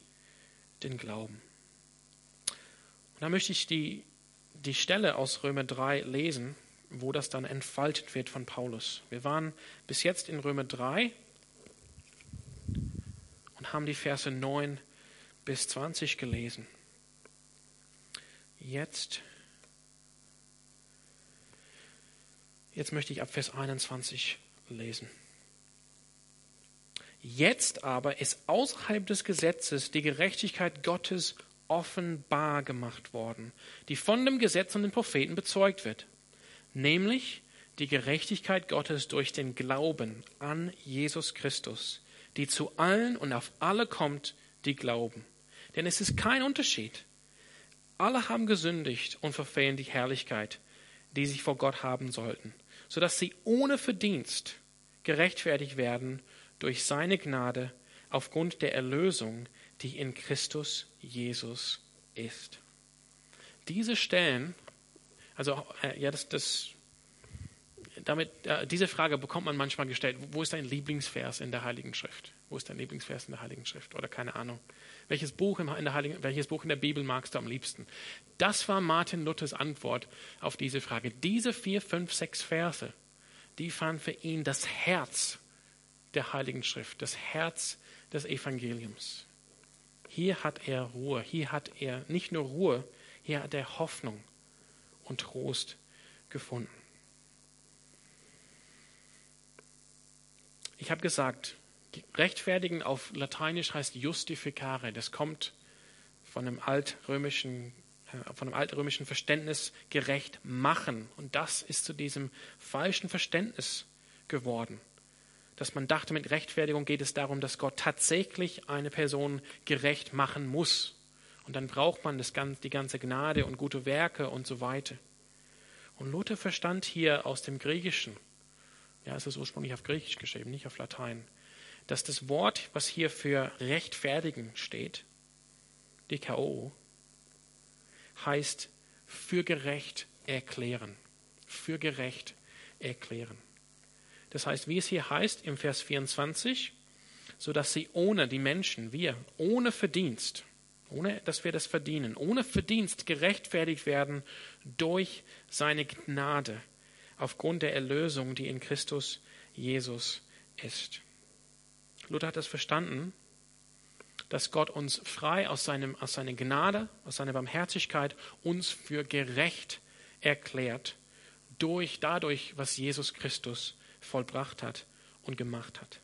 den Glauben. Und da möchte ich die, die Stelle aus Römer 3 lesen, wo das dann entfaltet wird von Paulus. Wir waren bis jetzt in Römer 3 und haben die Verse 9 bis 20 gelesen. Jetzt, jetzt möchte ich ab Vers 21 lesen. Jetzt aber ist außerhalb des Gesetzes die Gerechtigkeit Gottes offenbar gemacht worden, die von dem Gesetz und den Propheten bezeugt wird, nämlich die Gerechtigkeit Gottes durch den Glauben an Jesus Christus, die zu allen und auf alle kommt, die glauben. Denn es ist kein Unterschied. Alle haben gesündigt und verfehlen die Herrlichkeit, die sie vor Gott haben sollten, sodass sie ohne Verdienst gerechtfertigt werden durch seine Gnade aufgrund der Erlösung, die in Christus Jesus ist. Diese Stellen, also äh, ja, das, das damit, äh, diese Frage bekommt man manchmal gestellt. Wo ist dein Lieblingsvers in der Heiligen Schrift? Wo ist dein Lieblingsvers in der Heiligen Schrift? Oder keine Ahnung. Welches Buch, in der Heiligen, welches Buch in der Bibel magst du am liebsten? Das war Martin Luthers Antwort auf diese Frage. Diese vier, fünf, sechs Verse, die waren für ihn das Herz der Heiligen Schrift, das Herz des Evangeliums. Hier hat er Ruhe, hier hat er nicht nur Ruhe, hier hat er Hoffnung und Trost gefunden. Ich habe gesagt, Rechtfertigen auf Lateinisch heißt justificare. Das kommt von einem altrömischen, äh, von einem altrömischen Verständnis gerecht machen. Und das ist zu diesem falschen Verständnis geworden. Dass man dachte, mit Rechtfertigung geht es darum, dass Gott tatsächlich eine Person gerecht machen muss. Und dann braucht man das, die ganze Gnade und gute Werke und so weiter. Und Luther verstand hier aus dem Griechischen, ja, es ist ursprünglich auf Griechisch geschrieben, nicht auf Latein, dass das Wort, was hier für rechtfertigen steht, DKO, heißt für gerecht erklären. Für gerecht erklären. Das heißt, wie es hier heißt im Vers 24, so dass sie ohne die Menschen, wir, ohne Verdienst, ohne dass wir das verdienen, ohne Verdienst gerechtfertigt werden durch seine Gnade aufgrund der Erlösung, die in Christus Jesus ist. Luther hat das verstanden, dass Gott uns frei aus, seinem, aus seiner Gnade, aus seiner Barmherzigkeit uns für gerecht erklärt, durch, dadurch, was Jesus Christus vollbracht hat und gemacht hat.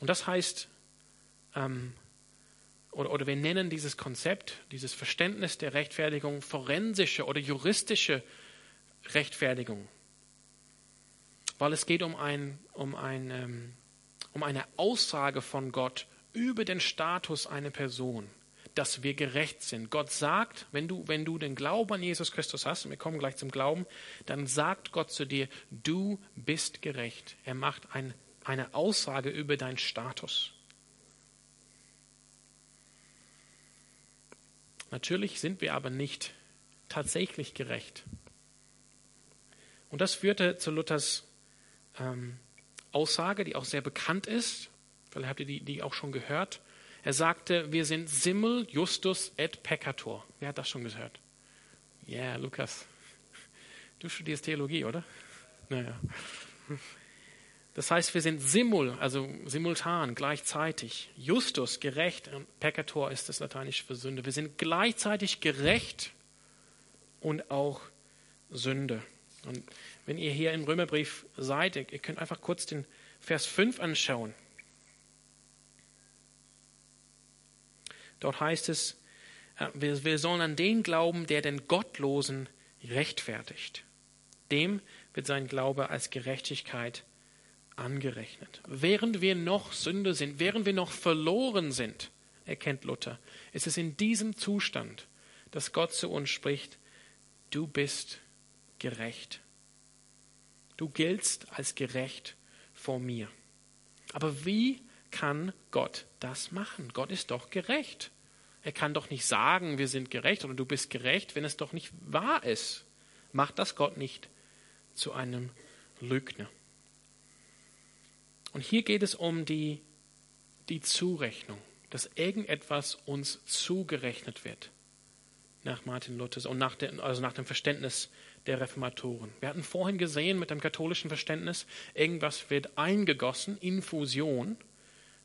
Und das heißt, ähm, oder, oder wir nennen dieses Konzept, dieses Verständnis der Rechtfertigung forensische oder juristische Rechtfertigung, weil es geht um, ein, um, ein, ähm, um eine Aussage von Gott über den Status einer Person, dass wir gerecht sind. Gott sagt, wenn du, wenn du den Glauben an Jesus Christus hast, und wir kommen gleich zum Glauben, dann sagt Gott zu dir, du bist gerecht. Er macht ein, eine Aussage über deinen Status. Natürlich sind wir aber nicht tatsächlich gerecht. Und das führte zu Luthers ähm, Aussage, die auch sehr bekannt ist. Vielleicht habt ihr die, die auch schon gehört. Er sagte, wir sind simul justus et peccator. Wer hat das schon gehört? Ja, yeah, Lukas. Du studierst Theologie, oder? Naja. Das heißt, wir sind simul, also simultan, gleichzeitig. Justus, gerecht, peccator ist das Lateinische für Sünde. Wir sind gleichzeitig gerecht und auch Sünde. Und wenn ihr hier im Römerbrief seid, ihr könnt einfach kurz den Vers 5 anschauen. Dort heißt es, äh, wir, sollen an den glauben, der den Gottlosen rechtfertigt. Dem wird sein Glaube als Gerechtigkeit angerechnet. Während wir noch Sünde sind, während wir noch verloren sind, erkennt Luther, ist es in diesem Zustand, dass Gott zu uns spricht, du bist gerecht. Du giltst als gerecht vor mir. Aber wie kann Gott das machen? Gott ist doch gerecht. Er kann doch nicht sagen, wir sind gerecht oder du bist gerecht, wenn es doch nicht wahr ist. Macht das Gott nicht zu einem Lügner. Und hier geht es um die, die Zurechnung, dass irgendetwas uns zugerechnet wird nach Martin Luthers und nach, also nach dem Verständnis der Reformatoren. Wir hatten vorhin gesehen mit dem katholischen Verständnis, irgendwas wird eingegossen, Infusion,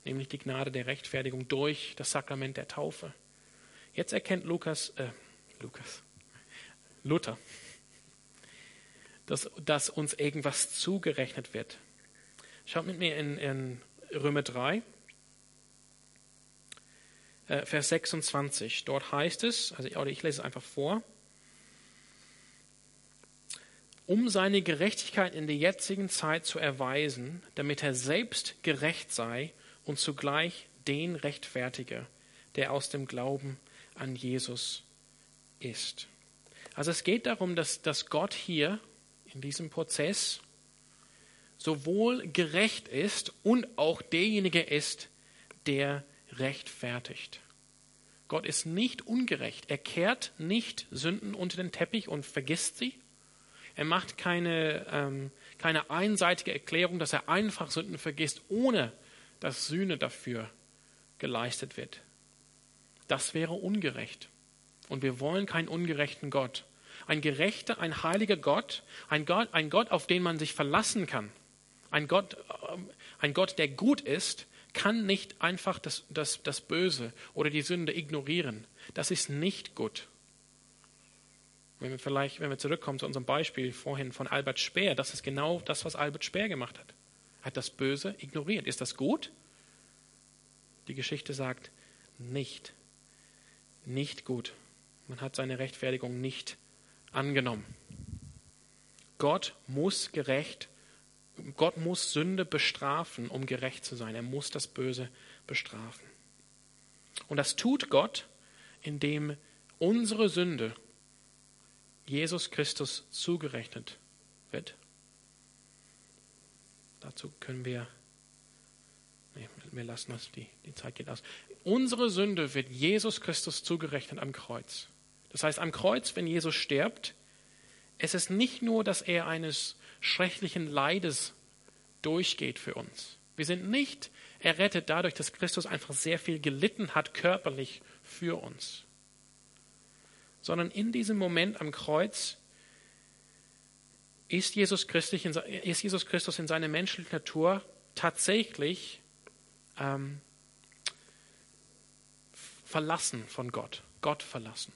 nämlich die Gnade der Rechtfertigung durch das Sakrament der Taufe. Jetzt erkennt Lukas, äh, Lukas, Luther, dass, dass uns irgendwas zugerechnet wird. Schaut mit mir in, in Römer 3, äh, Vers 26. Dort heißt es, also ich lese es einfach vor, um seine Gerechtigkeit in der jetzigen Zeit zu erweisen, damit er selbst gerecht sei und zugleich den rechtfertige, der aus dem Glauben an Jesus ist. Also es geht darum, dass, dass Gott hier in diesem Prozess sowohl gerecht ist und auch derjenige ist, der rechtfertigt. Gott ist nicht ungerecht. Er kehrt nicht Sünden unter den Teppich und vergisst sie. Er macht keine, ähm, keine einseitige Erklärung, dass er einfach Sünden vergisst, ohne dass Sühne dafür geleistet wird. Das wäre ungerecht. Und wir wollen keinen ungerechten Gott. Ein gerechter, ein heiliger Gott, ein Gott, ein Gott, auf den man sich verlassen kann, ein Gott, ähm, ein Gott, der gut ist, kann nicht einfach das, das, das Böse oder die Sünde ignorieren. Das ist nicht gut. Wenn wir vielleicht, wenn wir zurückkommen zu unserem Beispiel vorhin von Albert Speer, das ist genau das, was Albert Speer gemacht hat. Er hat das Böse ignoriert. Ist das gut? Die Geschichte sagt nicht. Nicht gut. Man hat seine Rechtfertigung nicht angenommen. Gott muss gerecht Gott muss Sünde bestrafen, um gerecht zu sein. Er muss das Böse bestrafen. Und das tut Gott, indem unsere Sünde Jesus Christus zugerechnet wird. Dazu können wir Nee, wir lassen das, die, die Zeit geht aus. Unsere Sünde wird Jesus Christus zugerechnet am Kreuz. Das heißt, am Kreuz, wenn Jesus stirbt, es ist nicht nur, dass er eines schrecklichen Leides durchgeht für uns. Wir sind nicht errettet dadurch, dass Christus einfach sehr viel gelitten hat körperlich für uns, sondern in diesem Moment am Kreuz ist Jesus, Christus in, seiner menschlichen Natur tatsächlich ähm, verlassen von Gott, Gott verlassen.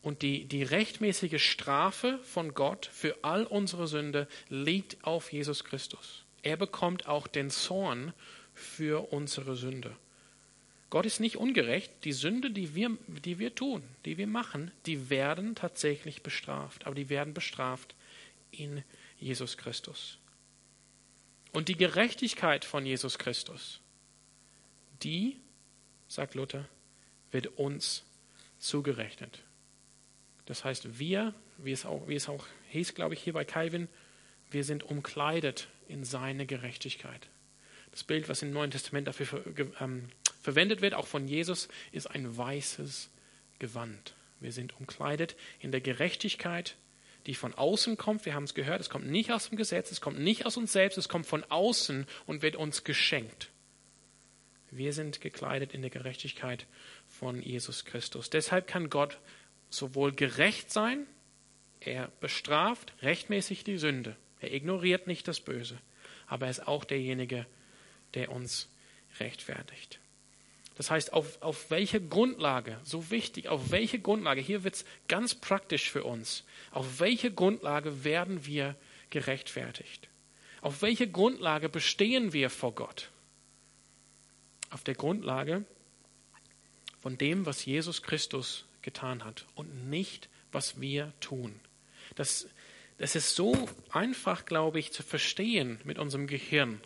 Und die, die rechtmäßige Strafe von Gott für all unsere Sünde liegt auf Jesus Christus. Er bekommt auch den Zorn für unsere Sünde. Gott ist nicht ungerecht. Die Sünde, die wir, die wir tun, die wir machen, die werden tatsächlich bestraft. Aber die werden bestraft in Jesus Christus. Und die Gerechtigkeit von Jesus Christus, die, sagt Luther, wird uns zugerechnet. Das heißt, wir, wie es auch, wie es auch hieß, glaube ich, hier bei Calvin, wir sind umkleidet in seine Gerechtigkeit. Das Bild, was im Neuen Testament dafür ähm, verwendet wird, auch von Jesus, ist ein weißes Gewand. Wir sind umkleidet in der Gerechtigkeit, die von außen kommt. Wir haben es gehört, es kommt nicht aus dem Gesetz, es kommt nicht aus uns selbst, es kommt von außen und wird uns geschenkt. Wir sind gekleidet in der Gerechtigkeit von Jesus Christus. Deshalb kann Gott sowohl gerecht sein, er bestraft rechtmäßig die Sünde, er ignoriert nicht das Böse, aber er ist auch derjenige, der uns rechtfertigt. Das heißt, auf, auf welche Grundlage, so wichtig, auf welche Grundlage, hier wird es ganz praktisch für uns, auf welche Grundlage werden wir gerechtfertigt? Auf welche Grundlage bestehen wir vor Gott? Auf der Grundlage von dem, was Jesus Christus getan hat und nicht, was wir tun. Das, das ist so einfach, glaube ich, zu verstehen mit unserem Gehirn.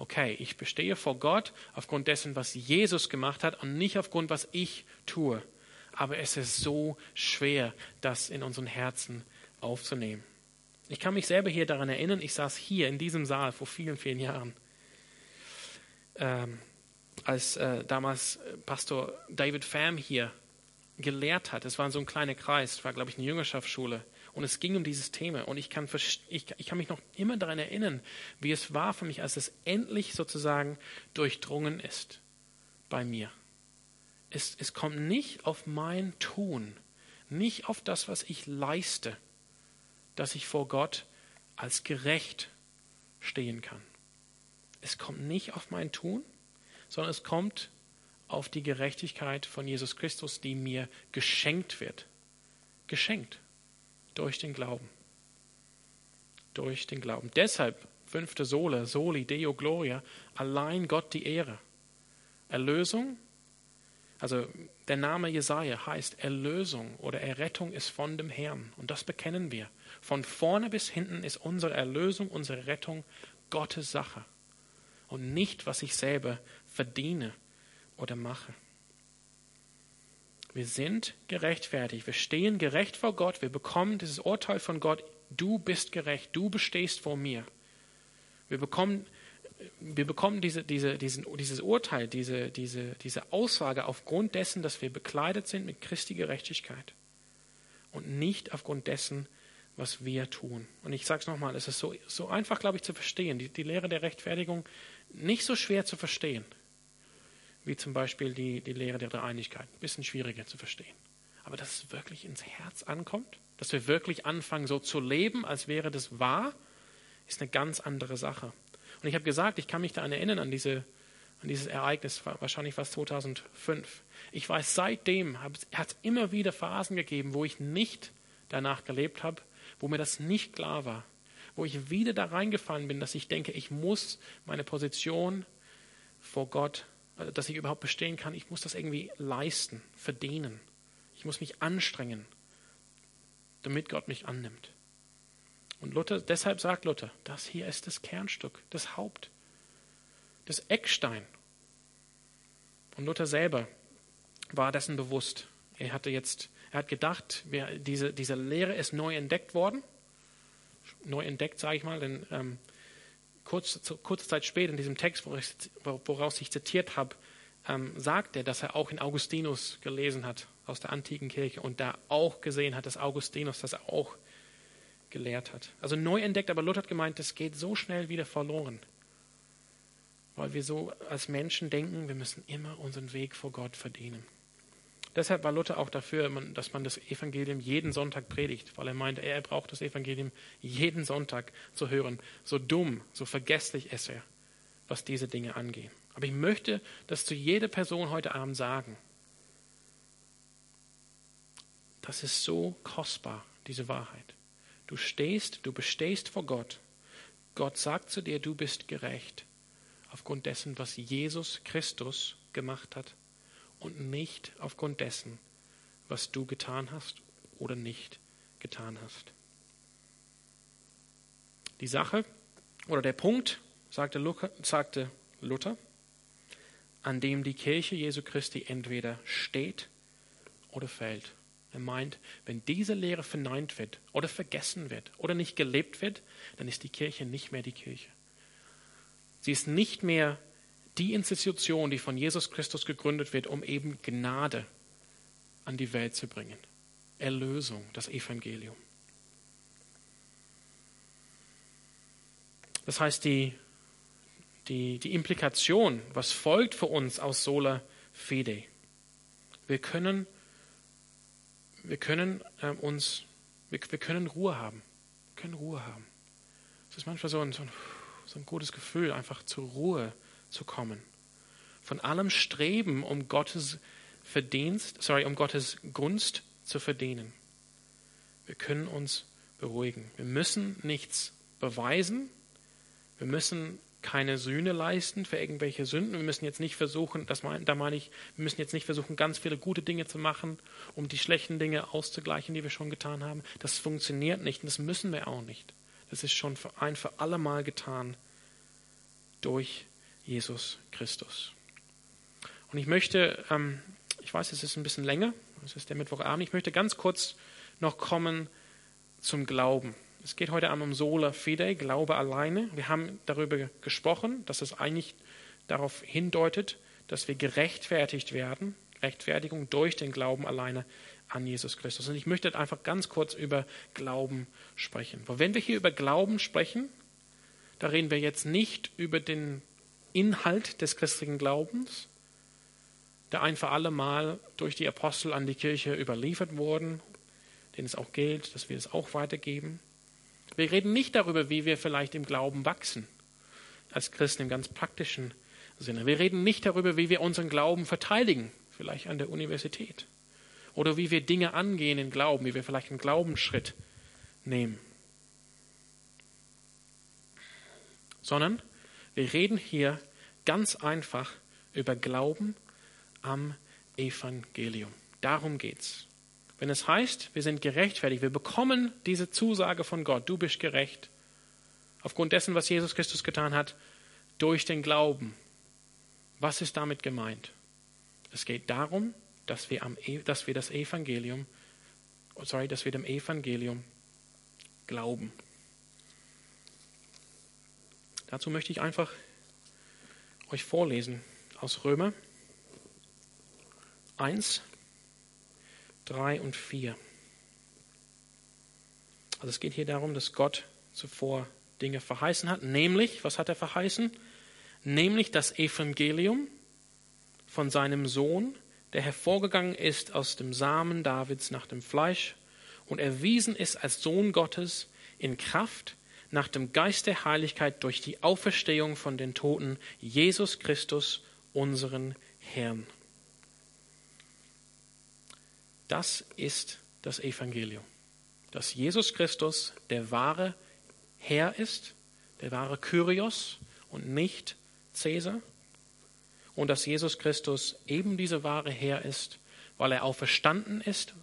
Okay, ich bestehe vor Gott aufgrund dessen, was Jesus gemacht hat und nicht aufgrund, was ich tue. Aber es ist so schwer, das in unseren Herzen aufzunehmen. Ich kann mich selber hier daran erinnern, ich saß hier in diesem Saal vor vielen, vielen Jahren. Ähm, als äh, damals Pastor David Pham hier gelehrt hat. Es war so ein kleiner Kreis, es war, glaube ich, eine Jüngerschaftsschule. Und es ging um dieses Thema. Und ich kann, ich, ich kann mich noch immer daran erinnern, wie es war für mich, als es endlich sozusagen durchdrungen ist bei mir. Es, es kommt nicht auf mein Tun, nicht auf das, was ich leiste, dass ich vor Gott als gerecht stehen kann. Es kommt nicht auf mein Tun, sondern es kommt auf die Gerechtigkeit von Jesus Christus, die mir geschenkt wird. Geschenkt durch den Glauben. Durch den Glauben. Deshalb fünfte Sohle, Soli, Deo Gloria, allein Gott die Ehre. Erlösung, also der Name Jesaja heißt Erlösung oder Errettung ist von dem Herrn. Und das bekennen wir. Von vorne bis hinten ist unsere Erlösung, unsere Rettung Gottes Sache. Und nicht, was ich selber verdiene oder mache. Wir sind gerechtfertigt. Wir stehen gerecht vor Gott. Wir bekommen dieses Urteil von Gott. Du bist gerecht. Du bestehst vor mir. Wir bekommen, wir bekommen diese, diese, diesen, dieses Urteil, diese, diese, diese Aussage aufgrund dessen, dass wir bekleidet sind mit Christi Gerechtigkeit. Und nicht aufgrund dessen, was wir tun. Und ich sage es nochmal, es ist so, so einfach, glaube ich, zu verstehen. Die, die Lehre der Rechtfertigung nicht so schwer zu verstehen wie zum Beispiel die, die Lehre der Dreieinigkeit. Ein bisschen schwieriger zu verstehen. Aber dass es wirklich ins Herz ankommt, dass wir wirklich anfangen, so zu leben, als wäre das wahr, ist eine ganz andere Sache. Und ich habe gesagt, ich kann mich daran erinnern, an, diese, an dieses Ereignis, wahrscheinlich was 2005. Ich weiß, seitdem hat es immer wieder Phasen gegeben, wo ich nicht danach gelebt habe, wo mir das nicht klar war, wo ich wieder da reingefallen bin, dass ich denke, ich muss meine Position vor Gott dass ich überhaupt bestehen kann, ich muss das irgendwie leisten, verdienen. Ich muss mich anstrengen, damit Gott mich annimmt. Und Luther, deshalb sagt Luther, das hier ist das Kernstück, das Haupt, das Eckstein. Und Luther selber war dessen bewusst. Er hatte jetzt, er hat gedacht, diese, diese Lehre ist neu entdeckt worden. Neu entdeckt, sage ich mal, denn ähm, kurze, kurze Zeit später in diesem Text, woraus ich zitiert habe, ähm, sagt er, dass er auch in Augustinus gelesen hat aus der antiken Kirche und da auch gesehen hat, dass Augustinus das auch gelehrt hat. Also neu entdeckt, aber Luther hat gemeint, das geht so schnell wieder verloren, weil wir so als Menschen denken, wir müssen immer unseren Weg vor Gott verdienen. Deshalb war Luther auch dafür, dass man das Evangelium jeden Sonntag predigt, weil er meinte, er braucht das Evangelium jeden Sonntag zu hören. So dumm, so vergesslich ist er, was diese Dinge angehen. Aber ich möchte das zu jeder Person heute Abend sagen. Das ist so kostbar, diese Wahrheit. Du stehst, du bestehst vor Gott. Gott sagt zu dir, du bist gerecht aufgrund dessen, was Jesus Christus gemacht hat und nicht aufgrund dessen, was du getan hast oder nicht getan hast. Die Sache oder der Punkt, sagte Luther, sagte Luther an dem die Kirche Jesu Christi entweder steht oder fällt. Er meint, wenn diese Lehre verneint wird oder vergessen wird oder nicht gelebt wird, dann ist die Kirche nicht mehr die Kirche. Sie ist nicht mehr die Institution, die von Jesus Christus gegründet wird, um eben Gnade an die Welt zu bringen. Erlösung, das Evangelium. Das heißt, die die, die Implikation, was folgt für uns aus Sola Fide. Wir können, wir können äh, uns, wir, wir, können Ruhe haben. Wir können Ruhe haben. Es ist manchmal so ein, so, ein, so ein gutes Gefühl, einfach zur Ruhe zu kommen. Von allem Streben, um Gottes Verdienst, sorry, um Gottes Gunst zu verdienen. Wir können uns beruhigen. Wir müssen nichts beweisen. Wir müssen keine Sühne leisten für irgendwelche Sünden. Wir müssen jetzt nicht versuchen, das mein, da meine ich, wir müssen jetzt nicht versuchen, ganz viele gute Dinge zu machen, um die schlechten Dinge auszugleichen, die wir schon getan haben. Das funktioniert nicht und das müssen wir auch nicht. Das ist schon ein für alle Mal getan durch Jesus Christus. Und ich möchte, ähm, ich weiß, es ist ein bisschen länger, es ist der Mittwochabend, ich möchte ganz kurz noch kommen zum Glauben. Es geht heute Abend um Sola Fide, Glaube alleine. Wir haben darüber gesprochen, dass es eigentlich darauf hindeutet, dass wir gerechtfertigt werden, Rechtfertigung durch den Glauben alleine an Jesus Christus. Und ich möchte einfach ganz kurz über Glauben sprechen. Weil wenn wir hier über Glauben sprechen, da reden wir jetzt nicht über den Inhalt des christlichen Glaubens, der ein für alle Mal durch die Apostel an die Kirche überliefert wurden, den es auch gilt, dass wir es auch weitergeben. Wir reden nicht darüber, wie wir vielleicht im Glauben wachsen, als Christen im ganz praktischen Sinne. Wir reden nicht darüber, wie wir unseren Glauben verteidigen, vielleicht an der Universität. Oder wie wir Dinge angehen im Glauben, wie wir vielleicht einen Glaubensschritt nehmen. Sondern wir reden hier ganz einfach über Glauben am Evangelium. Darum geht's. Wenn es heißt, wir sind gerechtfertigt, wir bekommen diese Zusage von Gott, du bist gerecht, aufgrund dessen, was Jesus Christus getan hat, durch den Glauben. Was ist damit gemeint? Es geht darum, dass wir, am, e, dass wir das Evangelium, oh, sorry, dass wir dem Evangelium glauben. Dazu möchte ich einfach euch vorlesen aus Römer 1, 3 und 4. Also es geht hier darum, dass Gott zuvor Dinge verheißen hat, nämlich, was hat er verheißen? Nämlich das Evangelium von seinem Sohn, der hervorgegangen ist aus dem Samen Davids nach dem Fleisch und erwiesen ist als Sohn Gottes in Kraft nach dem Geist der Heiligkeit durch die Auferstehung von den Toten, Jesus Christus, unseren Herrn. Das ist das Evangelium. Dass Jesus Christus der wahre Herr ist, der wahre Kyrios und nicht Cäsar. Und dass Jesus Christus eben dieser wahre Herr ist, weil er auferstanden ist,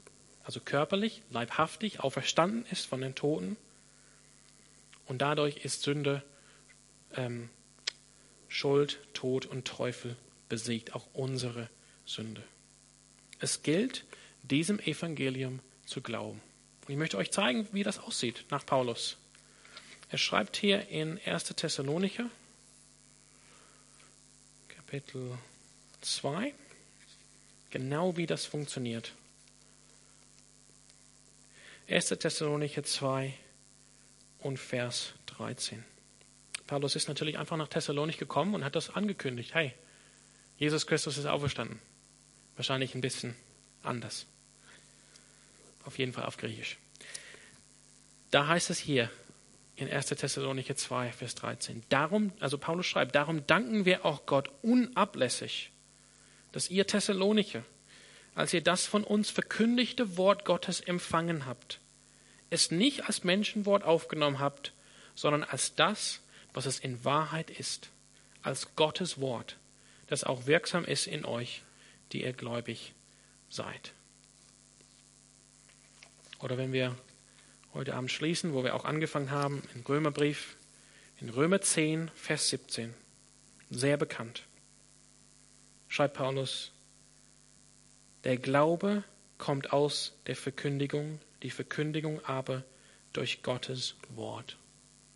also körperlich, leibhaftig auferstanden ist von den Toten. Und dadurch ist Sünde, ähm, Schuld, Tod und Teufel besiegt, auch unsere Sünde. Es gilt, diesem Evangelium zu glauben. Und ich möchte euch zeigen, wie das aussieht nach Paulus. Er schreibt hier in 1. Thessalonicher, Kapitel 2, genau wie das funktioniert. 1. Thessalonicher 2 und Vers 13. Paulus ist natürlich einfach nach Thessalonik gekommen und hat das angekündigt. Hey, Jesus Christus ist auferstanden. Wahrscheinlich ein bisschen anders. Auf jeden Fall auf Griechisch. Da heißt es hier in 1. Thessalonicher 2, Vers 13. Darum, also Paulus schreibt, darum danken wir auch Gott unablässig, dass ihr Thessalonicher, als ihr das von uns verkündigte Wort Gottes empfangen habt, es nicht als Menschenwort aufgenommen habt, sondern als das, was es in Wahrheit ist, als Gottes Wort, das auch wirksam ist in euch, die ihr gläubig seid. Oder wenn wir heute Abend schließen, wo wir auch angefangen haben, im Römerbrief, in Römer 10, Vers 17, sehr bekannt, schreibt Paulus, der Glaube kommt aus der Verkündigung, die Verkündigung aber durch Gottes Wort.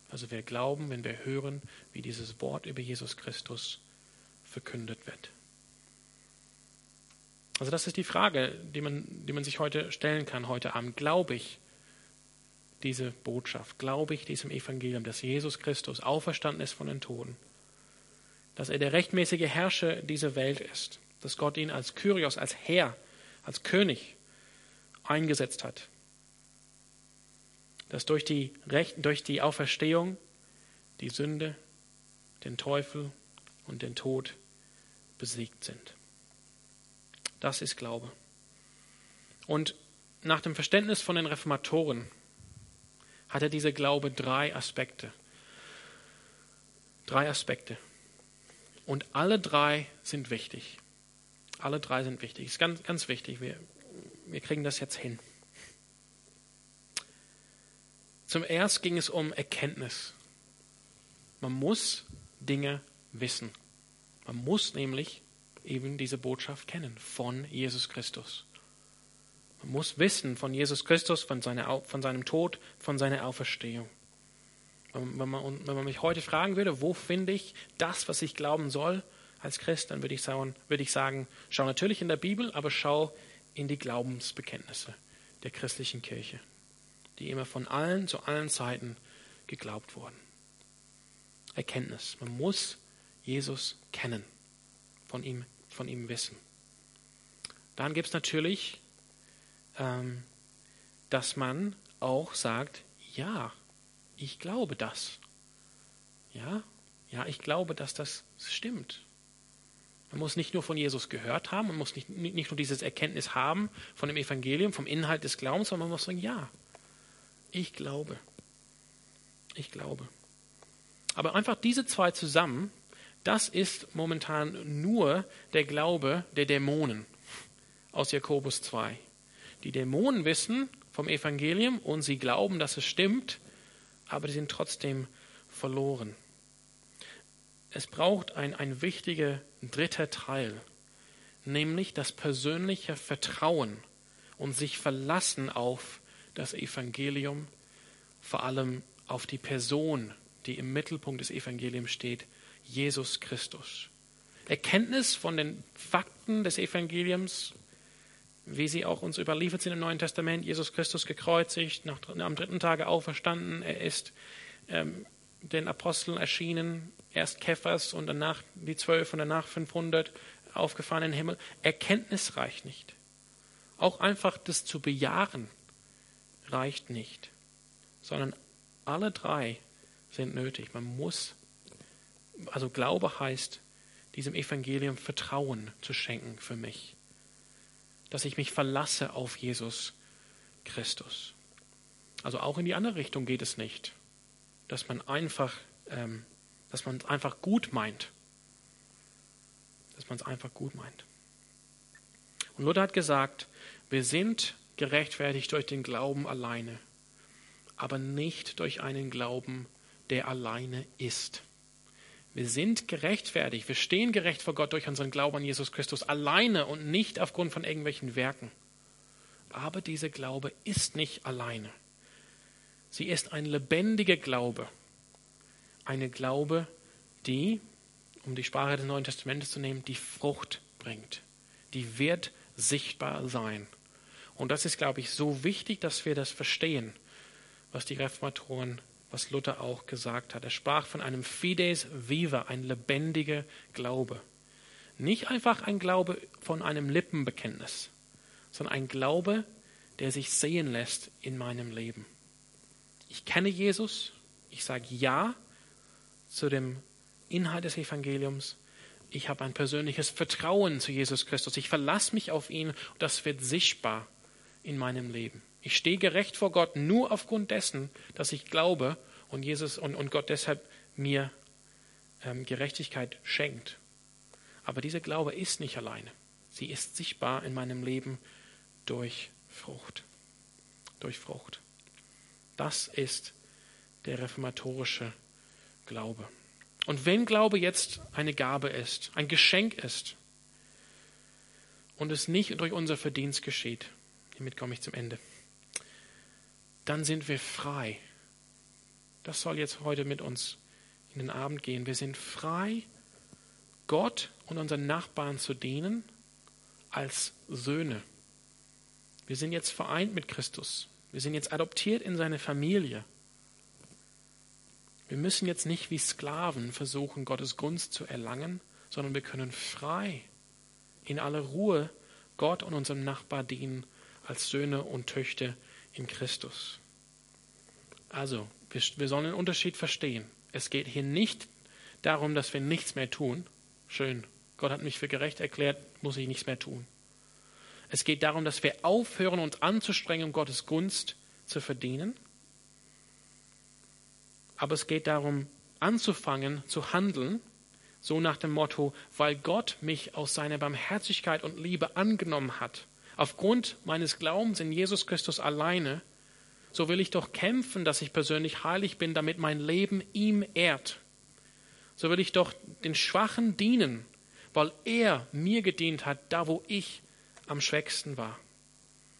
Also wir glauben, wenn wir hören, wie dieses Wort über Jesus Christus verkündet wird. Also das ist die Frage, die man, die man sich heute stellen kann, heute Abend. Glaube ich diese Botschaft? Glaube ich diesem Evangelium, dass Jesus Christus auferstanden ist von den Toten? Dass er der rechtmäßige Herrscher dieser Welt ist? Dass Gott ihn als Kyrios, als Herr, als König eingesetzt hat? Dass durch die, durch die Auferstehung die Sünde, den Teufel und den Tod besiegt sind. Das ist Glaube. Und nach dem Verständnis von den Reformatoren hatte dieser Glaube drei Aspekte. Drei Aspekte. Und alle drei sind wichtig. Alle drei sind wichtig. Ist ganz, ganz wichtig. Wir, wir kriegen das jetzt hin. Zum Ersten ging es um Erkenntnis. Man muss Dinge wissen. Man muss nämlich eben diese Botschaft kennen von Jesus Christus. Man muss wissen von Jesus Christus, von, seiner, von seinem Tod, von seiner Auferstehung. Wenn man, wenn man mich heute fragen würde, wo finde ich das, was ich glauben soll als Christ, dann würde ich sagen, würde ich sagen schau natürlich in der Bibel, aber schau in die Glaubensbekenntnisse der christlichen Kirche die immer von allen zu allen Zeiten geglaubt wurden. Erkenntnis. Man muss Jesus kennen, von ihm, von ihm wissen. Dann gibt es natürlich, ähm, dass man auch sagt, ja, ich glaube das. Ja, ja, ich glaube, dass das stimmt. Man muss nicht nur von Jesus gehört haben, man muss nicht, nicht nur dieses Erkenntnis haben von dem Evangelium, vom Inhalt des Glaubens, sondern man muss sagen, ja, ich glaube. Ich glaube. Aber einfach diese zwei zusammen, das ist momentan nur der Glaube der Dämonen aus Jakobus 2. Die Dämonen wissen vom Evangelium und sie glauben, dass es stimmt, aber sie sind trotzdem verloren. Es braucht ein, ein wichtiger dritter Teil, nämlich das persönliche Vertrauen und sich verlassen auf das Evangelium, vor allem auf die Person, die im Mittelpunkt des Evangeliums steht, Jesus Christus. Erkenntnis von den Fakten des Evangeliums, wie sie auch uns überliefert sind im Neuen Testament, Jesus Christus gekreuzigt, nach, am dritten Tage auferstanden, er ist ähm, den Aposteln erschienen, erst Kephas und danach die zwölf und danach 500 aufgefahren in den Himmel. Erkenntnis reicht nicht. Auch einfach das zu bejahen, reicht nicht, sondern alle drei sind nötig. Man muss, also Glaube heißt, diesem Evangelium Vertrauen zu schenken für mich, dass ich mich verlasse auf Jesus Christus. Also auch in die andere Richtung geht es nicht, dass man einfach, ähm, dass man es einfach gut meint, dass man es einfach gut meint. Und Luther hat gesagt, wir sind gerechtfertigt durch den Glauben alleine, aber nicht durch einen Glauben, der alleine ist. Wir sind gerechtfertigt, wir stehen gerecht vor Gott durch unseren Glauben an Jesus Christus alleine und nicht aufgrund von irgendwelchen Werken. Aber dieser Glaube ist nicht alleine. Sie ist ein lebendiger Glaube, eine Glaube, die, um die Sprache des Neuen Testamentes zu nehmen, die Frucht bringt. Die wird sichtbar sein. Und das ist, glaube ich, so wichtig, dass wir das verstehen, was die Reformatoren, was Luther auch gesagt hat. Er sprach von einem Fides viva, ein lebendiger Glaube. Nicht einfach ein Glaube von einem Lippenbekenntnis, sondern ein Glaube, der sich sehen lässt in meinem Leben. Ich kenne Jesus, ich sage Ja zu dem Inhalt des Evangeliums. Ich habe ein persönliches Vertrauen zu Jesus Christus. Ich verlasse mich auf ihn und das wird sichtbar in meinem Leben. Ich stehe gerecht vor Gott nur aufgrund dessen, dass ich glaube und Jesus und, und Gott deshalb mir ähm, Gerechtigkeit schenkt. Aber dieser Glaube ist nicht alleine. Sie ist sichtbar in meinem Leben durch Frucht. Durch Frucht. Das ist der reformatorische Glaube. Und wenn Glaube jetzt eine Gabe ist, ein Geschenk ist und es nicht durch unser Verdienst geschieht, hiermit komme ich zum Ende, dann sind wir frei. Das soll jetzt heute mit uns in den Abend gehen. Wir sind frei, Gott und unseren Nachbarn zu dienen als Söhne. Wir sind jetzt vereint mit Christus. Wir sind jetzt adoptiert in seine Familie. Wir müssen jetzt nicht wie Sklaven versuchen, Gottes Gunst zu erlangen, sondern wir können frei, in aller Ruhe Gott und unserem Nachbar dienen als Söhne und Töchter in Christus. Also, wir, wir sollen den Unterschied verstehen. Es geht hier nicht darum, dass wir nichts mehr tun. Schön, Gott hat mich für gerecht erklärt, muss ich nichts mehr tun. Es geht darum, dass wir aufhören, uns anzustrengen, um Gottes Gunst zu verdienen. Aber es geht darum, anzufangen zu handeln, so nach dem Motto, weil Gott mich aus seiner Barmherzigkeit und Liebe angenommen hat, aufgrund meines Glaubens in Jesus Christus alleine, so will ich doch kämpfen, dass ich persönlich heilig bin, damit mein Leben ihm ehrt. So will ich doch den Schwachen dienen, weil er mir gedient hat, da wo ich am schwächsten war.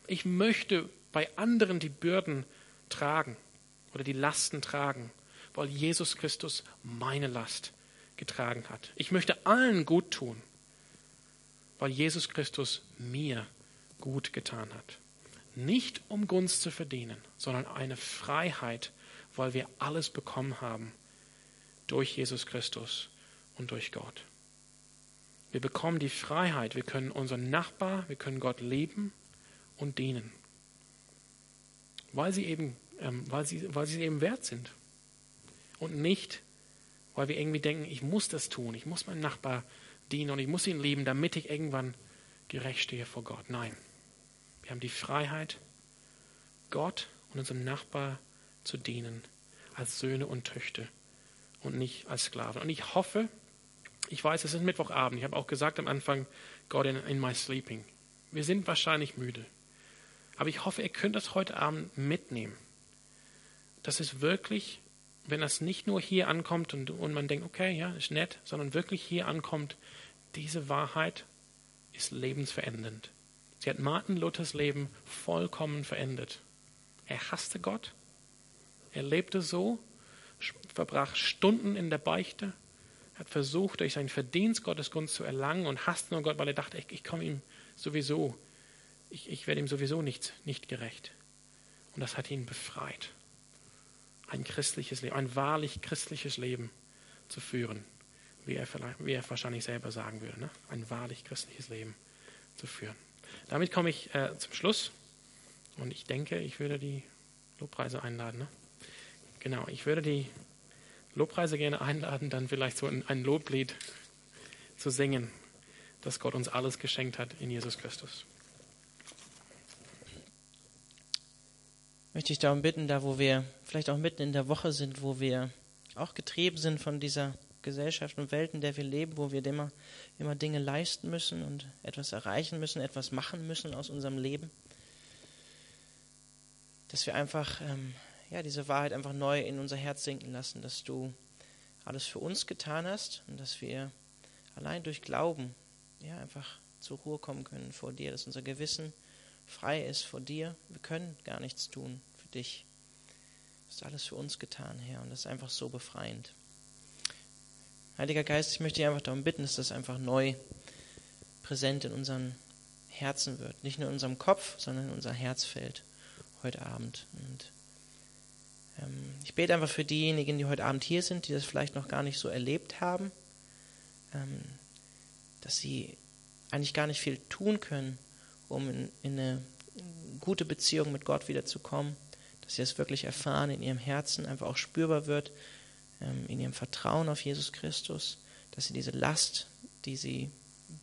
Ich möchte bei anderen die Bürden tragen oder die Lasten tragen, weil Jesus Christus meine Last getragen hat. Ich möchte allen gut tun, weil Jesus Christus mir gut getan hat. Nicht um Gunst zu verdienen, sondern eine Freiheit, weil wir alles bekommen haben durch Jesus Christus und durch Gott. Wir bekommen die Freiheit, wir können unseren Nachbar, wir können Gott leben und dienen, weil sie eben, ähm, weil sie, weil sie eben wert sind. Und nicht, weil wir irgendwie denken, ich muss das tun, ich muss meinem Nachbar dienen und ich muss ihn lieben, damit ich irgendwann gerecht stehe vor Gott. Nein, wir haben die Freiheit, Gott und unserem Nachbar zu dienen, als Söhne und Töchter und nicht als Sklaven. Und ich hoffe, ich weiß, es ist Mittwochabend. Ich habe auch gesagt am Anfang, God in, in my sleeping. Wir sind wahrscheinlich müde. Aber ich hoffe, ihr könnt das heute Abend mitnehmen. Das ist wirklich, wenn das nicht nur hier ankommt und, und man denkt, okay, ja, ist nett, sondern wirklich hier ankommt, diese Wahrheit ist lebensverändernd. Sie hat Martin Luthers Leben vollkommen verändert. Er hasste Gott. Er lebte so, verbrach Stunden in der Beichte, hat versucht, durch seinen Verdienst Gottes Gunst zu erlangen und hasste nur Gott, weil er dachte, ich, ich komme ihm sowieso, ich, ich werde ihm sowieso nicht, nicht gerecht. Und das hat ihn befreit, ein christliches Leben, ein wahrlich christliches Leben zu führen, wie er, wie er wahrscheinlich selber sagen würde, ne? ein wahrlich christliches Leben zu führen. Damit komme ich äh, zum Schluss und ich denke, ich würde die Lobpreise einladen. Ne? Genau, ich würde die Lobpreise gerne einladen, dann vielleicht so ein Loblied zu singen, dass Gott uns alles geschenkt hat in Jesus Christus. Möchte ich darum bitten, da wo wir vielleicht auch mitten in der Woche sind, wo wir auch getrieben sind von dieser Gesellschaft und Welt, in der wir leben, wo wir immer, immer Dinge leisten müssen und etwas erreichen müssen, etwas machen müssen aus unserem Leben, dass wir einfach ähm, ja, diese Wahrheit einfach neu in unser Herz sinken lassen, dass du alles für uns getan hast und dass wir allein durch Glauben ja, einfach zur Ruhe kommen können vor dir, dass unser Gewissen frei ist vor dir. Wir können gar nichts tun für dich. Du hast alles für uns getan, Herr, und das ist einfach so befreiend. Heiliger Geist, ich möchte dich einfach darum bitten, dass das einfach neu präsent in unseren Herzen wird. Nicht nur in unserem Kopf, sondern in unser Herz fällt heute Abend. Und ähm, ich bete einfach für diejenigen, die heute Abend hier sind, die das vielleicht noch gar nicht so erlebt haben, ähm, dass sie eigentlich gar nicht viel tun können, um in, in eine gute Beziehung mit Gott wiederzukommen, dass sie es wirklich erfahren, in ihrem Herzen einfach auch spürbar wird, in ihrem Vertrauen auf Jesus Christus, dass sie diese Last, die sie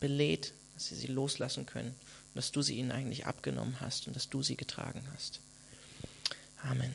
belädt, dass sie sie loslassen können und dass du sie ihnen eigentlich abgenommen hast und dass du sie getragen hast. Amen.